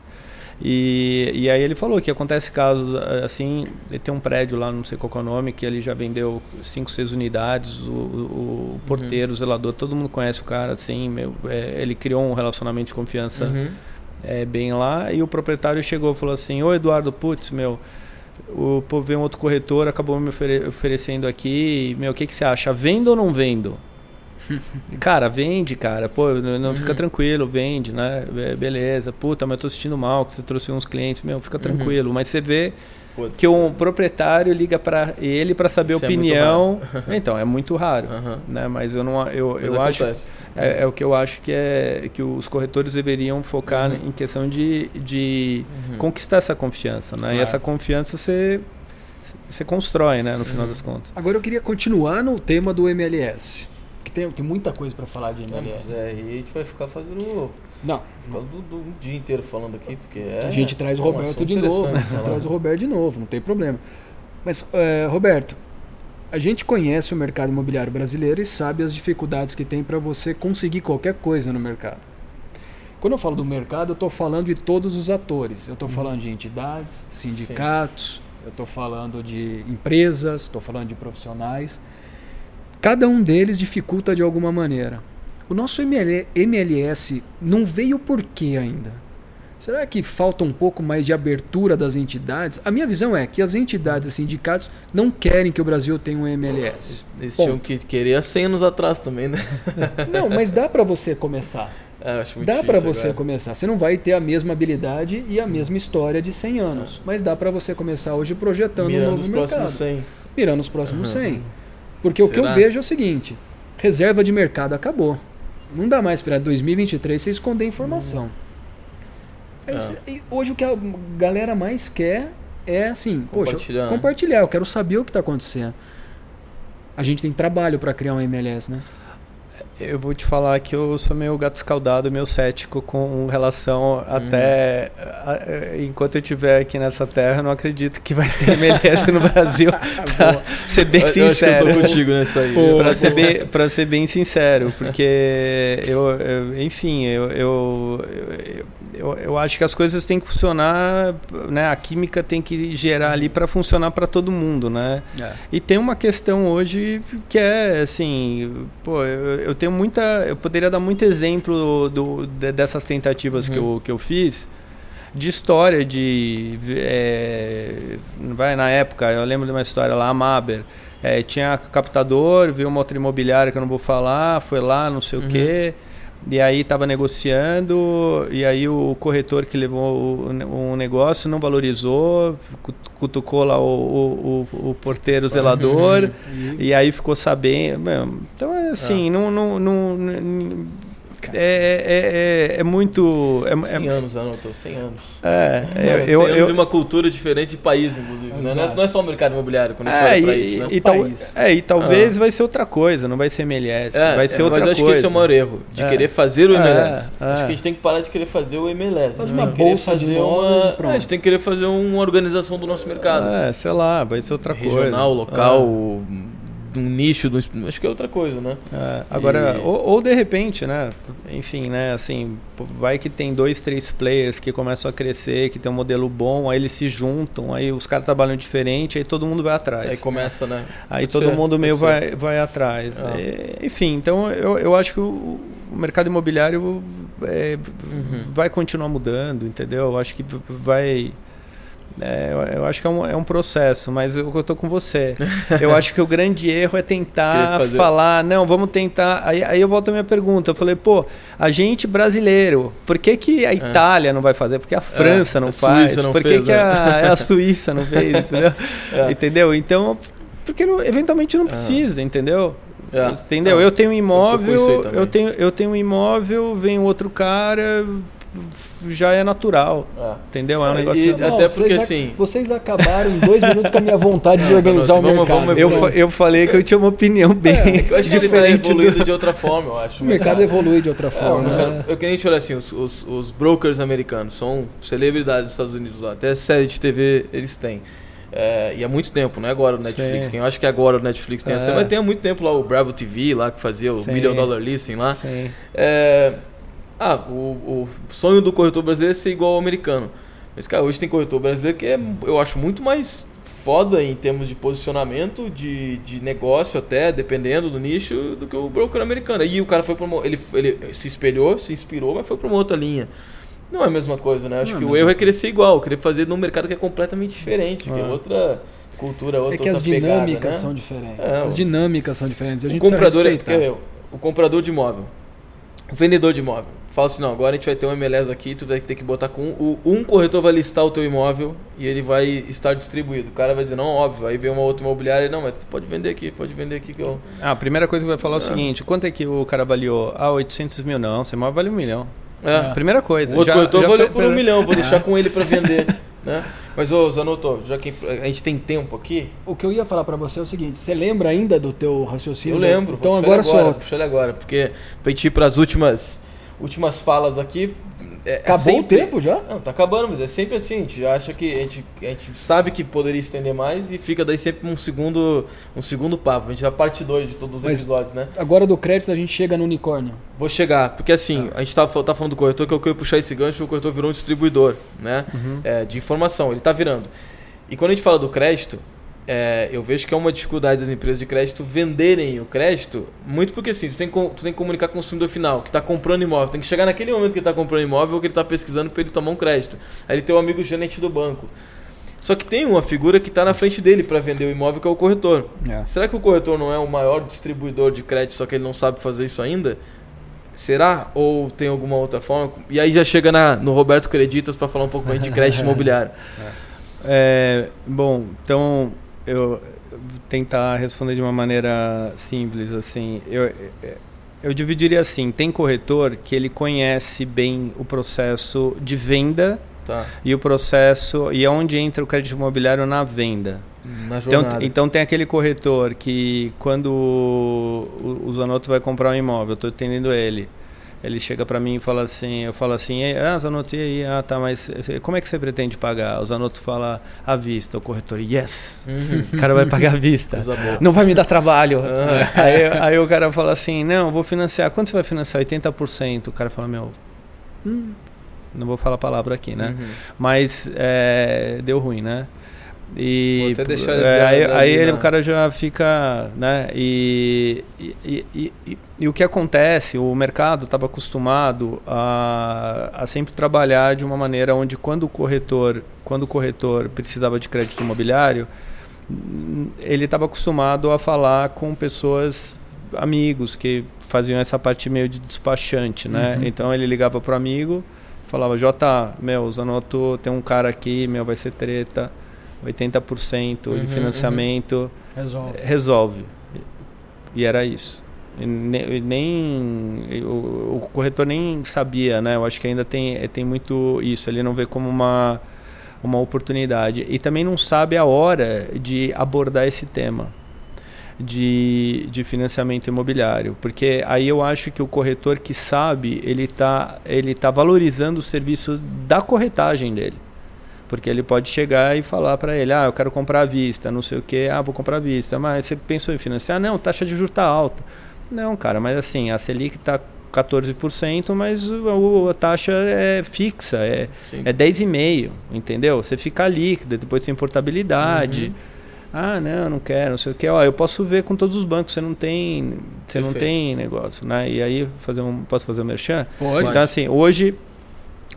E, e aí ele falou que acontece casos assim, ele tem um prédio lá, não sei qual é o nome, que ele já vendeu 5, 6 unidades, o, o porteiro, uhum. o zelador, todo mundo conhece o cara, assim, meu, é, ele criou um relacionamento de confiança uhum. é, bem lá, e o proprietário chegou e falou assim, ô Eduardo, putz, meu, o povo veio um outro corretor, acabou me ofere oferecendo aqui, meu, o que, que você acha, vendo ou não vendo? *laughs* cara, vende, cara. Pô, não uhum. fica tranquilo, vende, né? Beleza. Puta, mas eu tô sentindo mal que você trouxe uns clientes. Meu, fica uhum. tranquilo. Uhum. Mas você vê Putz, que um proprietário liga para ele para saber a é opinião. É *laughs* então, é muito raro, uhum. né? Mas eu não eu, eu acho é, é, o que eu acho que é que os corretores deveriam focar uhum. em questão de, de uhum. conquistar essa confiança, né? Claro. E essa confiança você você constrói, né, no final uhum. das contas. Agora eu queria continuar no tema do MLS que tem, tem muita coisa para falar de MLS. Não, é, e a gente vai ficar fazendo. Não. Ficar do, do, um dia inteiro falando aqui, porque é. A gente traz o Roberto de novo. Traz o Roberto de novo, não tem problema. Mas, é, Roberto, a gente conhece o mercado imobiliário brasileiro e sabe as dificuldades que tem para você conseguir qualquer coisa no mercado. Quando eu falo do mercado, eu estou falando de todos os atores. Eu estou uhum. falando de entidades, sindicatos, Sim. eu estou falando de empresas, estou falando de profissionais. Cada um deles dificulta de alguma maneira. O nosso MLS não veio por quê ainda? Será que falta um pouco mais de abertura das entidades? A minha visão é que as entidades e sindicatos não querem que o Brasil tenha um MLS. Eles tinham que querer há 100 anos atrás também, né? *laughs* Não, mas dá para você começar. É, dá para você agora. começar. Você não vai ter a mesma habilidade e a mesma história de 100 anos, mas dá para você começar hoje projetando Mirando um novo os mercado. Próximos 100. Mirando os próximos uhum. 100. Porque Será? o que eu vejo é o seguinte: reserva de mercado acabou. Não dá mais para 2023 você esconder informação. Hum. hoje o que a galera mais quer é assim, compartilhar, poxa, né? compartilhar. Eu quero saber o que está acontecendo. A gente tem trabalho para criar um MLS, né? Eu vou te falar que eu sou meio gato escaldado, meio cético com relação hum. até. A, enquanto eu estiver aqui nessa terra, eu não acredito que vai ter MLS no Brasil. *laughs* pra ser bem eu, sincero. Eu acho que eu tô contigo nessa aí. pra, ser bem, pra ser bem sincero, porque eu, eu enfim, eu, eu, eu, eu, acho que as coisas têm que funcionar, né? A química tem que gerar ali para funcionar para todo mundo, né? É. E tem uma questão hoje que é assim, pô, eu, eu tenho tenho muita. Eu poderia dar muito exemplo do, de, dessas tentativas uhum. que, eu, que eu fiz de história de é, vai na época eu lembro de uma história lá a Maber é, tinha captador viu uma outra imobiliária que eu não vou falar foi lá não sei uhum. o quê e aí estava negociando, e aí o corretor que levou o, o negócio não valorizou, cutucou lá o, o, o porteiro zelador, e aí ficou sabendo. Então, assim, ah. não, não, não, é, é, é, é, muito. É, 100 é, anos, anotou, 100 anos. É, eu, 100 eu, anos eu, uma cultura diferente de país, inclusive. Né? Não, é, só o mercado imobiliário quando a gente é, olha pra isso, né? E, tal, é, e talvez ah. vai ser outra coisa, não vai ser MLS, é, vai ser outra coisa. Mas eu acho que esse é o maior erro, de querer fazer o MLS. Acho que a gente tem que parar de querer fazer o MLS. Fazer uma bolsa fazer uma. a gente tem que querer fazer uma organização do nosso mercado. É, sei lá, vai ser outra Regional, coisa. Regional, local um nicho, do, acho que é outra coisa, né? É, agora, e... ou, ou, de repente, né? Enfim, né? Assim, vai que tem dois, três players que começam a crescer, que tem um modelo bom, aí eles se juntam, aí os caras trabalham diferente, aí todo mundo vai atrás. Aí começa, né? Aí pode todo ser, mundo meio vai, vai atrás. Ah. E, enfim, então eu, eu acho que o, o mercado imobiliário é, uhum. vai continuar mudando, entendeu? Eu acho que vai é, eu, eu, acho que é um, é um processo, mas eu, eu tô com você. Eu acho que o grande erro é tentar falar, não, vamos tentar. Aí, aí eu volto à minha pergunta. Eu falei, pô, a gente brasileiro, por que, que a é. Itália é. não vai fazer? Por que a França é, não a faz? Não por que, fez, que a, *laughs* é. a, Suíça não fez? Entendeu? *laughs* É. entendeu? Então, porque não, eventualmente não precisa, entendeu? Entendeu? Eu tenho um imóvel, eu tenho, eu tenho um imóvel, vem outro cara já é natural. É. Entendeu? É um negócio. E, até porque assim. Vocês acabaram em dois minutos com a minha vontade de organizar o mercado. Vamos, eu, eu falei que eu tinha uma opinião bem é, eu acho diferente. Que ele tá evoluído do... de outra forma, eu acho. O mercado evolui de outra forma. É, né? Eu queria a gente olhar assim: os, os, os, brokers americanos são celebridades dos Estados Unidos lá. Até série de TV eles têm. É, e há muito tempo, não é agora o Netflix. Sim. Quem acha que agora o Netflix tem é. essa, mas tem há muito tempo lá o Bravo TV lá que fazia o Sim. Million Dollar Listing lá. Sim. É, ah, o, o sonho do corretor brasileiro é ser igual ao americano. Mas, cara, hoje tem corretor brasileiro que é, eu acho muito mais foda em termos de posicionamento, de, de negócio até, dependendo do nicho, do que o broker americano. E o cara foi para uma, ele, ele se espelhou, se inspirou, mas foi para uma outra linha. Não é a mesma coisa, né? Acho Não é que a o erro é querer ser igual, querer fazer num mercado que é completamente diferente, que é Ah. outra cultura, outra É que as outra pegada, dinâmicas né? são diferentes. É, as o- dinâmicas são diferentes. A O gente precisa comprador, é, o comprador de imóvel, o vendedor de imóvel, fala assim, não, agora a gente vai ter um MLS aqui, tu vai ter que botar com um, um corretor vai listar o teu imóvel e ele vai estar distribuído. O cara vai dizer, não, óbvio, aí vem uma outra imobiliária, não, mas tu pode vender aqui, pode vender aqui que eu... Ah, a primeira coisa que vai falar é o Ah. seguinte: quanto é que o cara avaliou? Ah, 800 mil. Não, você imóvel vale um milhão. É. Primeira coisa. O outro já- corretor já valeu por um milhão, vou *laughs* deixar com ele para vender, né? Mas, ô, Zanotto, já que a gente tem tempo aqui, O que eu ia falar pra você é o seguinte: você lembra ainda do teu raciocínio? eu lembro. Então agora agora, solta. puxar ele agora, porque pra gente ir pras últimas, últimas falas aqui... é- é Acabou sempre- o tempo já? Não, tá acabando, mas é sempre assim. A gente acha que a gente, a gente sabe que poderia estender mais e fica daí sempre um segundo, um segundo papo. A gente já parte 2 de todos os Mas- episódios, né? Agora do crédito a gente chega no unicórnio. Vou chegar, porque assim, a gente tá, tá falando do corretor, que eu queria puxar esse gancho, o corretor virou um distribuidor, né? É, de informação, ele tá virando. E quando a gente fala do crédito, é, eu vejo que é uma dificuldade das empresas de crédito venderem o crédito, muito porque assim, tu tem, tu tem que comunicar com o consumidor final, que está comprando imóvel, tem que chegar naquele momento que ele está comprando imóvel ou que ele está pesquisando para ele tomar um crédito. Aí ele tem o amigo gerente do banco. Só que tem uma figura que está na frente dele para vender o imóvel, que é o corretor. Será que o corretor não é o maior distribuidor de crédito, só que ele não sabe fazer isso ainda? Será? Ou tem alguma outra forma? E aí já chega na, no Roberto Creditas para falar um pouco mais de crédito *laughs* imobiliário. É, bom, então eu tentar responder de uma maneira simples assim. Eu, eu dividiria assim: tem corretor que ele conhece bem o processo de venda Tá. e o processo e aonde entra o crédito imobiliário na venda. Na Então, então tem aquele corretor que quando o, o Zanotto vai comprar um imóvel, eu estou atendendo ele. Ele chega para mim e fala assim, eu falo assim, "Ei, ah, Zanotto, e aí? Ah, tá, mas como é que você pretende pagar? O Zanotto fala à vista, o corretor, yes, Uhum. o cara vai pagar à vista. Não vai me dar trabalho. Ah. aí, aí o cara fala assim, não, vou financiar. Quanto você vai financiar? 80%. O cara fala, meu, hum, não vou falar a palavra aqui, né? Uhum. Mas é, deu ruim, né? E Vou até deixar é, aí, aí ele, na- o cara já fica, né? E, e, e, e- e- o que acontece? O mercado estava acostumado a, a sempre trabalhar de uma maneira onde quando o corretor, quando o corretor precisava de crédito imobiliário, ele estava acostumado a falar com pessoas amigos que faziam essa parte meio de despachante, né? Uhum. Então ele ligava pro amigo, falava, Jota, meu, Zanotto, tem um cara aqui, meu, vai ser treta, 80% Uhum, de financiamento, Resolve. resolve. E era isso. E ne- nem e o, o corretor nem sabia, né? Eu acho que ainda tem, tem muito isso. Ele não vê como uma, uma oportunidade. E também não sabe a hora de abordar esse tema de, de financiamento imobiliário. Porque aí eu acho que o corretor que sabe, ele está ele tá valorizando o serviço da corretagem dele. Porque ele pode chegar e falar para ele, ah, eu quero comprar à vista, não sei o que, ah, vou comprar à vista, mas você pensou em financiar? Não, taxa de juros está alta. Não, cara, mas assim, a Selic está 14%, mas o- a taxa é fixa, é, Sim. é 10,5%, entendeu? Você fica líquido, depois tem portabilidade. Uhum. Ah, não, não quero, não sei o que. Ó, eu posso ver com todos os bancos, você não tem, você não Perfeito. tem negócio, né? E aí fazer um, posso fazer um merchan? Pode. Então assim, hoje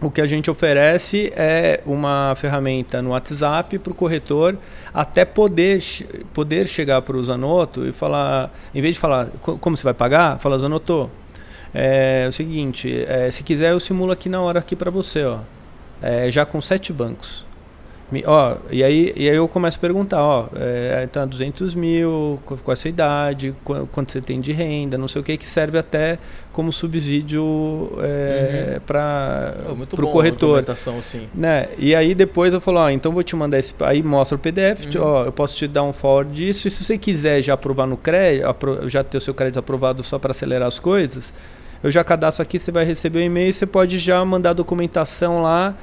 o que a gente oferece é uma ferramenta no WhatsApp para o corretor até poder, poder chegar para o Zanotto e falar, em vez de falar "Co- como você vai pagar, fala Zanotto, é o seguinte, é, se quiser eu simulo aqui na hora aqui para você, ó, É, já com sete bancos. Me- ó, e, aí, e aí eu começo a perguntar, ó, é, tá 200 mil, com, com essa idade, qu- quanto você tem de renda, não sei o que, que serve até como subsídio é, Uhum. para Oh, o corretor. assim. Né? E aí depois eu falo, ó, então vou te mandar esse. Aí mostra o PDF, Uhum. ó, eu posso te dar um forward disso. E se você quiser já aprovar no crédito, apro- já ter o seu crédito aprovado só para acelerar as coisas, eu já cadastro aqui, você vai receber o e-mail, você pode já mandar a documentação lá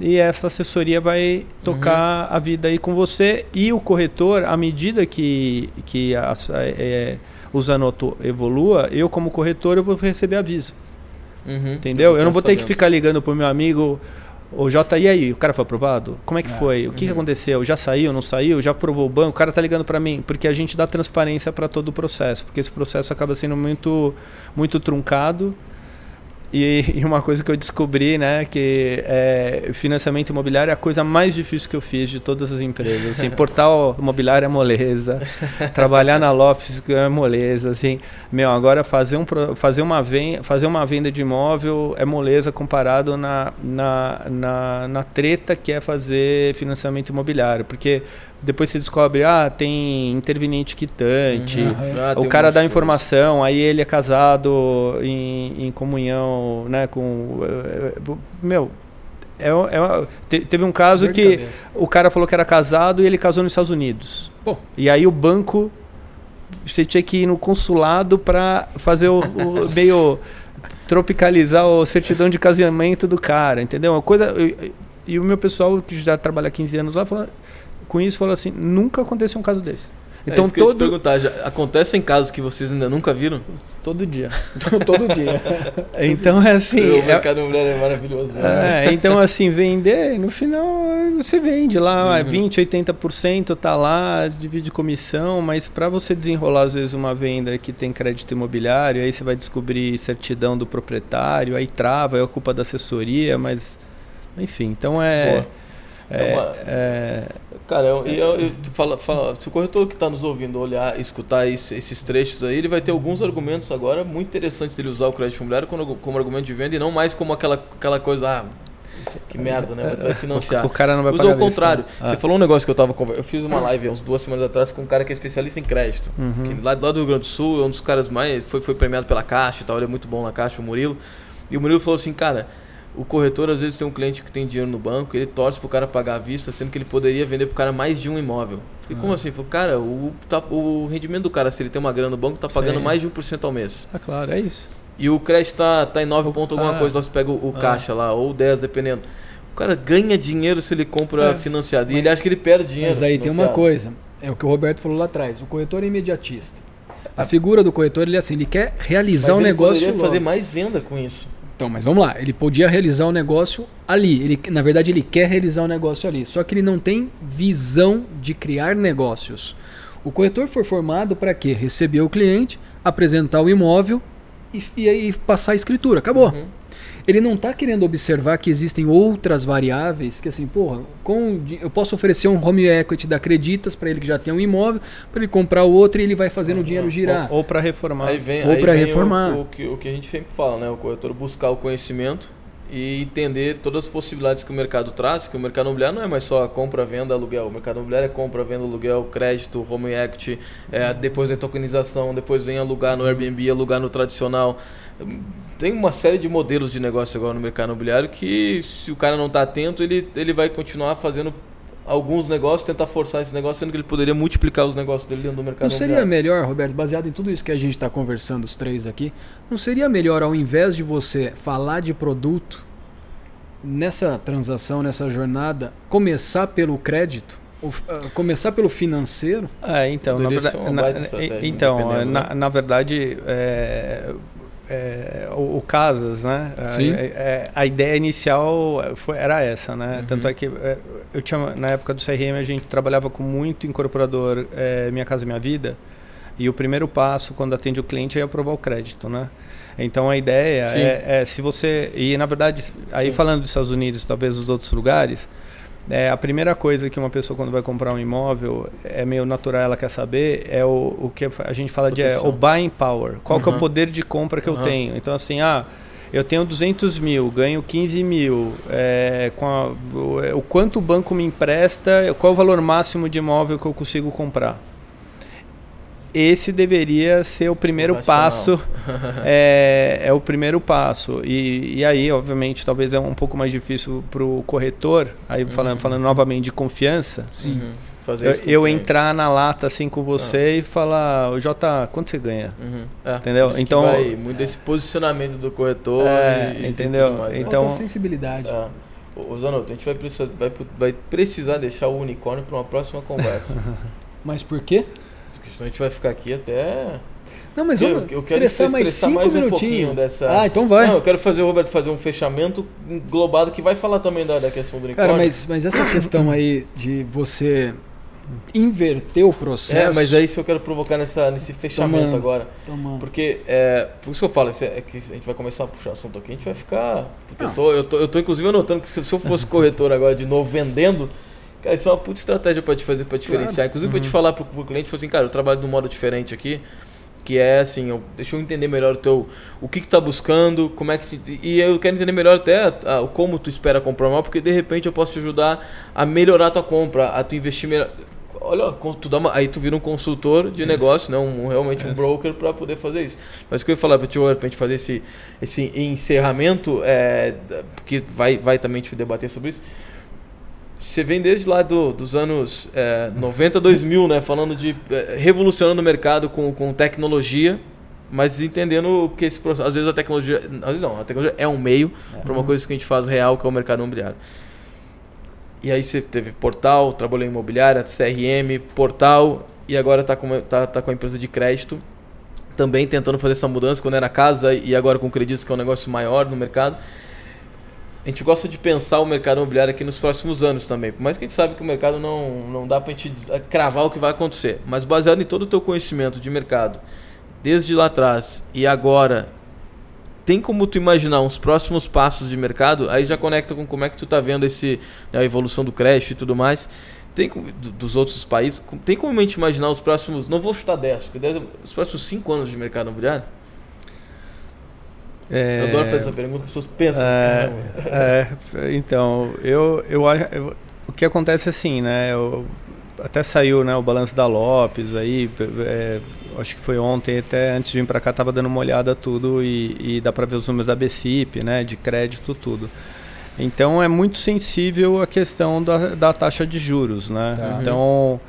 e essa assessoria vai tocar a vida aí com você. E o corretor, à medida que, que a, é, o Zanotto evolua, eu como corretor eu vou receber aviso. Uhum. Entendeu? Eu não vou ter que ficar ligando pro meu amigo. Ô Jota, e aí? O cara foi aprovado? Como é que É. foi? O que, que aconteceu? Já saiu, não saiu? Já aprovou o banco? O cara tá ligando para mim, porque a gente dá transparência para todo o processo, porque esse processo acaba sendo muito muito truncado. E, *laughs* e uma coisa que eu descobri, né, que é, financiamento imobiliário é a coisa mais difícil que eu fiz de todas as empresas. Assim, *laughs* portal imobiliário é moleza, trabalhar na Lopes é moleza, assim. Meu, agora fazer, um, fazer, uma, venda, fazer uma venda de imóvel é moleza comparado na, na, na, na treta que é fazer financiamento imobiliário. Porque depois você descobre, ah, tem interveniente quitante, Uhum. Ah, o um cara monte dá de informação, aí ele é casado em, em comunhão, né, com... eh, Meu, é, é, te- teve um caso que cabeça. o cara falou que era casado e ele casou nos Estados Unidos. Pô. E aí o banco, você tinha que ir no consulado para fazer o, o *laughs* meio tropicalizar o certidão de casamento do cara, entendeu? Uma coisa e, e o meu pessoal que já trabalha há 15 anos lá falou, com isso falou assim, nunca aconteceu um caso desse. Então, Então é isso que eu todo perguntar, já acontecem casos que vocês ainda nunca viram? todo dia. *laughs* Todo dia. *laughs* Então é assim, o é- mercado imobiliário é maravilhoso. né? É, então assim, vender, no final você vende lá, Uhum. 20, 80% tá lá, divide comissão, mas para você desenrolar às vezes uma venda que tem crédito imobiliário, aí você vai descobrir certidão do proprietário, aí trava, é a culpa da assessoria, mas enfim, então é Boa. É, É uma- é- Cara, eu, eu, eu- fala, fala- se o corretor que está nos ouvindo olhar, escutar esse- esses trechos aí, ele vai ter alguns argumentos agora muito interessantes dele usar o crédito imobiliário como, como argumento de venda e não mais como aquela, aquela coisa, ah, que merda, né? Vai financiar. *laughs* o cara não vai Usa pagar o contrário. vista. Você falou um negócio que eu tava Eu fiz uma live há uns duas semanas atrás com um cara que é especialista em crédito. Uhum. Que lá, lá do Rio Grande do Sul, é um dos caras mais. Foi, foi premiado pela Caixa e tal. Ele é muito bom na Caixa, o Murilo. E o Murilo falou assim, cara. O corretor às vezes tem um cliente que tem dinheiro no banco, ele torce pro cara pagar à vista, sendo que ele poderia vender pro cara mais de um imóvel. E como assim? Falei, cara, o, tá- o rendimento do cara, se ele tem uma grana no banco, tá pagando Sim. mais de 1% ao mês. Ah, claro, é isso. E o crédito tá, tá em 9 ponto alguma Ah. coisa, nós pega o, o Ah. caixa lá, ou 10, dependendo. O cara ganha dinheiro se ele compra É. financiado. E ele acha que ele perde dinheiro. Mas aí tem uma financiado. coisa, é o que o Roberto falou lá atrás, o corretor é imediatista. A figura do corretor, ele é assim, ele quer realizar Mas um ele negócio poderia logo. fazer mais venda com isso. Então, mas vamos lá, ele podia realizar o negócio ali. Ele, na verdade, ele quer realizar o negócio ali. Só que ele não tem visão de criar negócios. O corretor foi formado para quê? Receber o cliente, apresentar o imóvel e, e aí passar a escritura. Acabou. Uhum. Ele não está querendo observar que existem outras variáveis que assim, porra, com, eu posso oferecer um home equity da Creditas para ele que já tem um imóvel, para ele comprar o outro e ele vai fazendo o dinheiro girar. Ou, ou para reformar. Aí vem, Ou vem reformar. O, o que, o que a gente sempre fala, né? O corretor buscar o conhecimento e entender todas as possibilidades que o mercado traz, que o mercado imobiliário não é mais só compra, venda, aluguel. O mercado imobiliário é compra, venda, aluguel, crédito, home equity, é, depois vem tokenização, depois vem alugar no Airbnb, alugar no tradicional. Tem uma série de modelos de negócio agora no mercado imobiliário que se o cara não está atento, ele, ele vai continuar fazendo alguns negócios, tentar forçar esse negócio, sendo que ele poderia multiplicar os negócios dele dentro do mercado Não seria imobiliário. melhor, Roberto, baseado em tudo isso que a gente está conversando, os três aqui, não seria melhor, ao invés de você falar de produto, nessa transação, nessa jornada, começar pelo crédito? Ou, ah, começar pelo financeiro? É, então, na verdade, na, então, dependendo, na, né? na verdade, é, é, o, o Casas, né? A- Sim. é- é, a ideia inicial foi, era essa, né? Uhum. Tanto é que é, eu tinha na época do CRM a gente trabalhava com muito incorporador é, Minha Casa Minha Vida e o primeiro passo quando atende o cliente é aprovar o crédito, né? Então a ideia é, é se você e na verdade aí Sim. falando dos Estados Unidos, talvez dos outros lugares é, a primeira coisa que uma pessoa quando vai comprar um imóvel é meio natural ela quer saber é o, o que a gente fala de é, Proteção. o buying power. Qual que é Uhum. o poder de compra que eu Uhum. tenho? Então assim, ah, eu tenho 200 mil, ganho 15 mil, é, com a- o, o quanto o banco me empresta, qual o valor máximo de imóvel que eu consigo comprar? Esse deveria ser o primeiro passo *laughs* é, é o primeiro passo. E, e aí, obviamente, talvez é um pouco mais difícil para o corretor, aí falando, Uhum. falando novamente de confiança, Sim. Uhum. Fazer eu, o eu entrar na lata assim com você e falar, "Ô, Jota, quanto você ganha? Uhum. É, Entendeu? Então- vai muito desse posicionamento do corretor. É, e- e entendeu? né? Então- sensibilidade. É. Ô, Zanotto, a gente vai precisar, vai, vai precisar deixar o unicórnio para uma próxima conversa. *laughs* Mas por quê? Porque senão a gente vai ficar aqui até. Não, mas Eu, eu quero estressar mais estressar cinco mais um pouquinho dessa. Ah, então vai. Não, eu quero fazer o Roberto fazer um fechamento englobado que vai falar também da, da questão do unicórnio. Cara, mas, mas essa questão aí de você inverter o processo. É, mas é isso que eu quero provocar nessa, nesse fechamento Tomando. agora. Toma- Porque, é, por isso que eu falo, isso é que a gente vai começar a puxar assunto aqui, a gente vai ficar. Porque eu tô, eu, tô, eu tô inclusive anotando que se, se eu fosse corretor agora de novo vendendo, cara, isso é uma puta estratégia pra te fazer, pra diferenciar. Inclusive pra te falar pro, pro cliente, falar assim, cara, eu trabalho de um modo diferente aqui. Que é assim, eu, deixa eu entender melhor o teu. O que, que tu tá buscando, como é que. te- e eu quero entender melhor até a- a- como tu espera comprar mal, porque de repente eu posso te ajudar a melhorar a tua compra, a tu investir melhor. Olha, tu dá uma- aí tu vira um consultor de negócio, né? um, realmente um Isso. broker para poder fazer isso. Mas o que eu ia falar para ti, pra gente fazer esse, esse encerramento, é, porque vai, vai também te debater sobre isso. Você vem desde lá do, dos anos é, 90, 2000, né? Falando de é, revolucionando o mercado com, com tecnologia, mas entendendo que esse processo. Às vezes a tecnologia. Às vezes não, a tecnologia é um meio para uma coisa que a gente faz real, que é o mercado imobiliário. E aí você teve portal, trabalhou em imobiliária, CRM, portal, e agora está com, tá, tá com a empresa de crédito. Também tentando fazer essa mudança quando era casa e agora com creditos, que é um negócio maior no mercado. A gente gosta de pensar o mercado imobiliário aqui nos próximos anos também. Por mais que a gente sabe que o mercado não, não dá pra gente diz- cravar o que vai acontecer. Mas baseado em todo o teu conhecimento de mercado, desde lá atrás e agora, tem como tu imaginar uns próximos passos de mercado? Aí já conecta com como é que tu tá vendo esse, né, a evolução do crédito e tudo mais. Tem dos outros países, tem como a gente imaginar os próximos, não vou chutar 10, porque 10 é- os próximos 5 anos de mercado imobiliário? É, Eu adoro fazer essa pergunta, as pessoas pensam. É, é, então, eu, eu eu- o que acontece assim, né? eu- até saiu né, o balanço da Lopes aí, é, acho que foi ontem, até antes de vir para cá, tava dando uma olhada tudo e, e dá para ver os números da BCIP, né? De crédito, tudo. Então é muito sensível a questão da, da taxa de juros, né? Tá. Então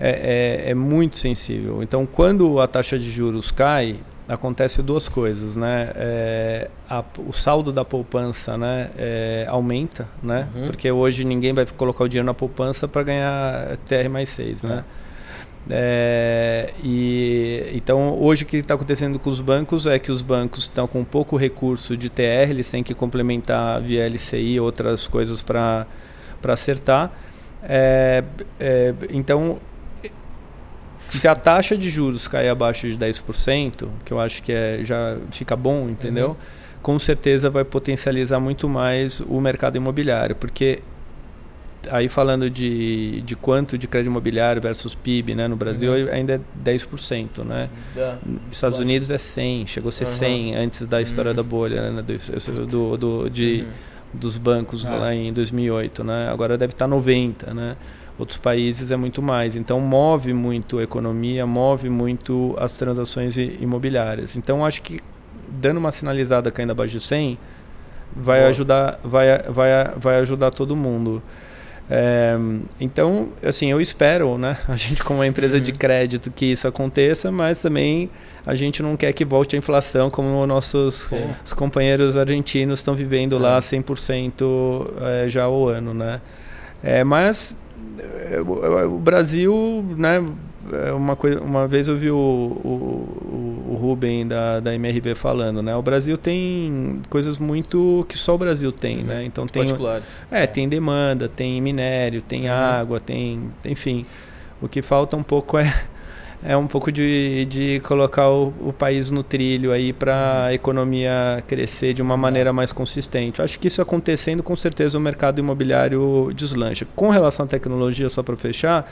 é, é, é muito sensível. Então quando a taxa de juros cai, acontece duas coisas, né? É, a- o saldo da poupança, né, é, aumenta, né? Uhum. Porque hoje ninguém vai colocar o dinheiro na poupança para ganhar TR mais 6, né? É, e então hoje o que está acontecendo com os bancos é que os bancos estão com pouco recurso de TR, eles têm que complementar via LCI outras coisas para para acertar. É, é, então se a taxa de juros cair abaixo de 10%, que eu acho que é, já fica bom, entendeu? Uhum. Com certeza vai potencializar muito mais o mercado imobiliário, porque aí falando de, de quanto de crédito imobiliário versus PIB né, no Brasil, Uhum. ainda é 10%, né? Nos Estados. Unidos é 100, chegou a ser Uhum. 100 antes da história Uhum. da bolha, né, do, do, do- de, Uhum. dos bancos Ah. lá em 2008, né? Agora deve estar 90, né? Outros países é muito mais. Então move muito a economia, move muito as transações imobiliárias. Então acho que dando uma sinalizada caindo abaixo de 100 vai Boa. ajudar, vai, vai, vai ajudar todo mundo. É, então, assim, eu espero, né? *laughs* A gente como uma empresa de Uhum. crédito que isso aconteça, mas também a gente não quer que volte a inflação como nossos os companheiros argentinos estão vivendo lá 100% é, já ao ano, né? É, mas o, o Brasil, né? é Uma, coisa, uma vez eu vi o, o, o Ruben da, da MRV falando, né? O Brasil tem coisas muito que só o Brasil tem, Uhum. né? Então tem, Particulares. é, tem demanda, tem minério, tem Uhum. água, tem, enfim. O que falta um pouco é é um pouco de, de colocar o, o país no trilho aí para a economia crescer de uma maneira mais consistente. Acho que isso acontecendo, com certeza o mercado imobiliário deslancha. Com relação à tecnologia, só para fechar,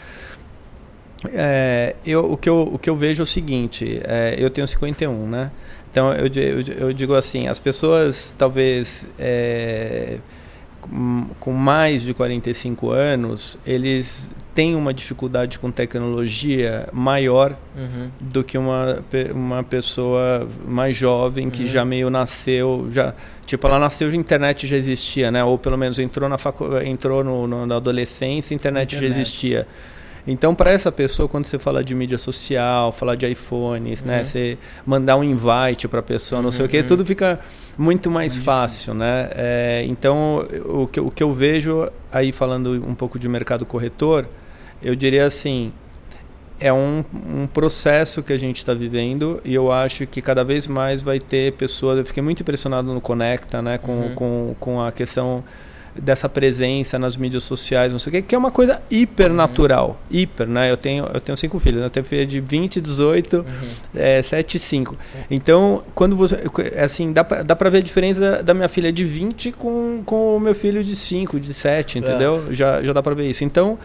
é, eu, o, que eu, o que eu vejo é o seguinte: é, eu tenho 51, né? Então eu, eu, eu digo assim, as pessoas talvez é, com, mais de 45 anos, eles têm uma dificuldade com tecnologia maior Uhum. do que uma, uma pessoa mais jovem que Uhum. já meio nasceu, já tipo ela nasceu a internet já existia, né? Ou pelo menos entrou na facu entrou no, no- na adolescência, a internet, já Internet. existia. Então, para essa pessoa, quando você fala de mídia social, falar de iPhones, né, Uhum. você mandar um invite para a pessoa, não sei o que, Uhum. tudo fica muito mais fácil, né? É, então, o que, o que eu vejo aí falando um pouco de mercado corretor, eu diria assim, é um, um processo que a gente está vivendo e eu acho que cada vez mais vai ter pessoas. Eu fiquei muito impressionado no Conecta, né, com, Uhum. com, com a questão dessa presença nas mídias sociais, não sei o que, que é uma coisa hiper natural. Hiper, né? Eu tenho, eu tenho cinco filhos, né? Eu tenho filha de 20, 18, Uhum. é, 7 e 5. Então, quando você. é Assim, dá pra, dá pra ver a diferença da minha filha de 20 com, com o meu filho de 5, de 7, entendeu? Já, já dá pra ver isso. Então,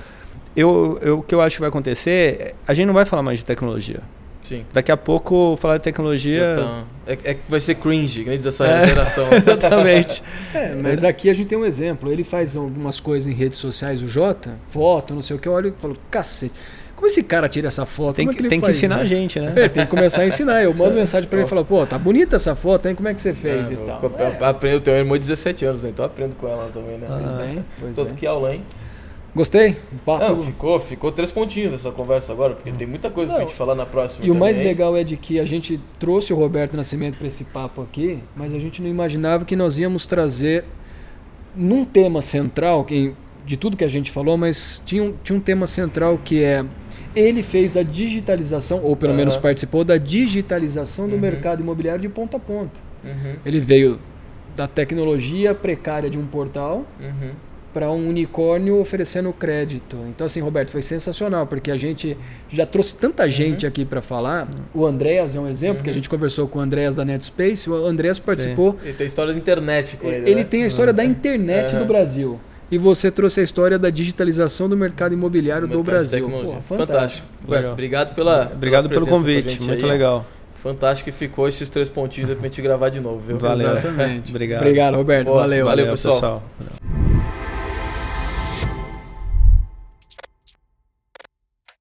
eu, eu, o que eu acho que vai acontecer, a gente não vai falar mais de tecnologia. Sim. Daqui a pouco, falar de tecnologia. Então, é, é que vai ser cringe, que nem diz essa É. *laughs* geração. Exatamente. É, mas aqui a gente tem um exemplo. Ele faz algumas coisas em redes sociais, o Jota, foto, não sei o que, eu olho e falo, cacete, como esse cara tira essa foto? Tem, como é que, ele tem que faz ensinar isso? a gente, né? É, tem que começar a ensinar. Eu mando mensagem pra ele e falo, pô, tá bonita essa foto, hein? Como é que você fez É, e tal? eu- É, Aprendo, eu tenho uma irmã de 17 anos, né? então eu aprendo com ela também, né? pois Ah. bem, pois Tô bem. que aula, hein? Gostei? Papo. Não, ficou, ficou três pontinhos nessa conversa agora, porque tem muita coisa pra Não, gente falar na próxima. E o mais também. legal é de que a gente trouxe o Roberto Nascimento para esse papo aqui, mas a gente não imaginava que nós íamos trazer num tema central, que- de tudo que a gente falou, mas tinha um, tinha um tema central que é ele fez a digitalização, ou pelo Aham. menos participou da digitalização do Uhum. mercado imobiliário de ponta a ponta. Uhum, Ele veio da tecnologia precária de um portal uhum. Para um unicórnio oferecendo crédito. Então, assim, Roberto, foi sensacional, porque a gente já trouxe tanta gente aqui para falar. O Andreas é um exemplo, que a gente conversou com o Andreas da NetSpace. O Andreas participou. Ele tem história da internet com ele. Ele né? tem a história da internet Aham. do Brasil. E você trouxe a história da digitalização do mercado imobiliário do Mercado Brasil. Pô, fantástico. fantástico. Roberto, obrigado pela. Obrigado pela pelo a convite, muito aí. legal. Fantástico que ficou esses três pontinhos aí pra gente gravar de novo, viu? Valeu. Exatamente. *laughs* Obrigado. Obrigado, Roberto. Pô, valeu. valeu, pessoal. pessoal.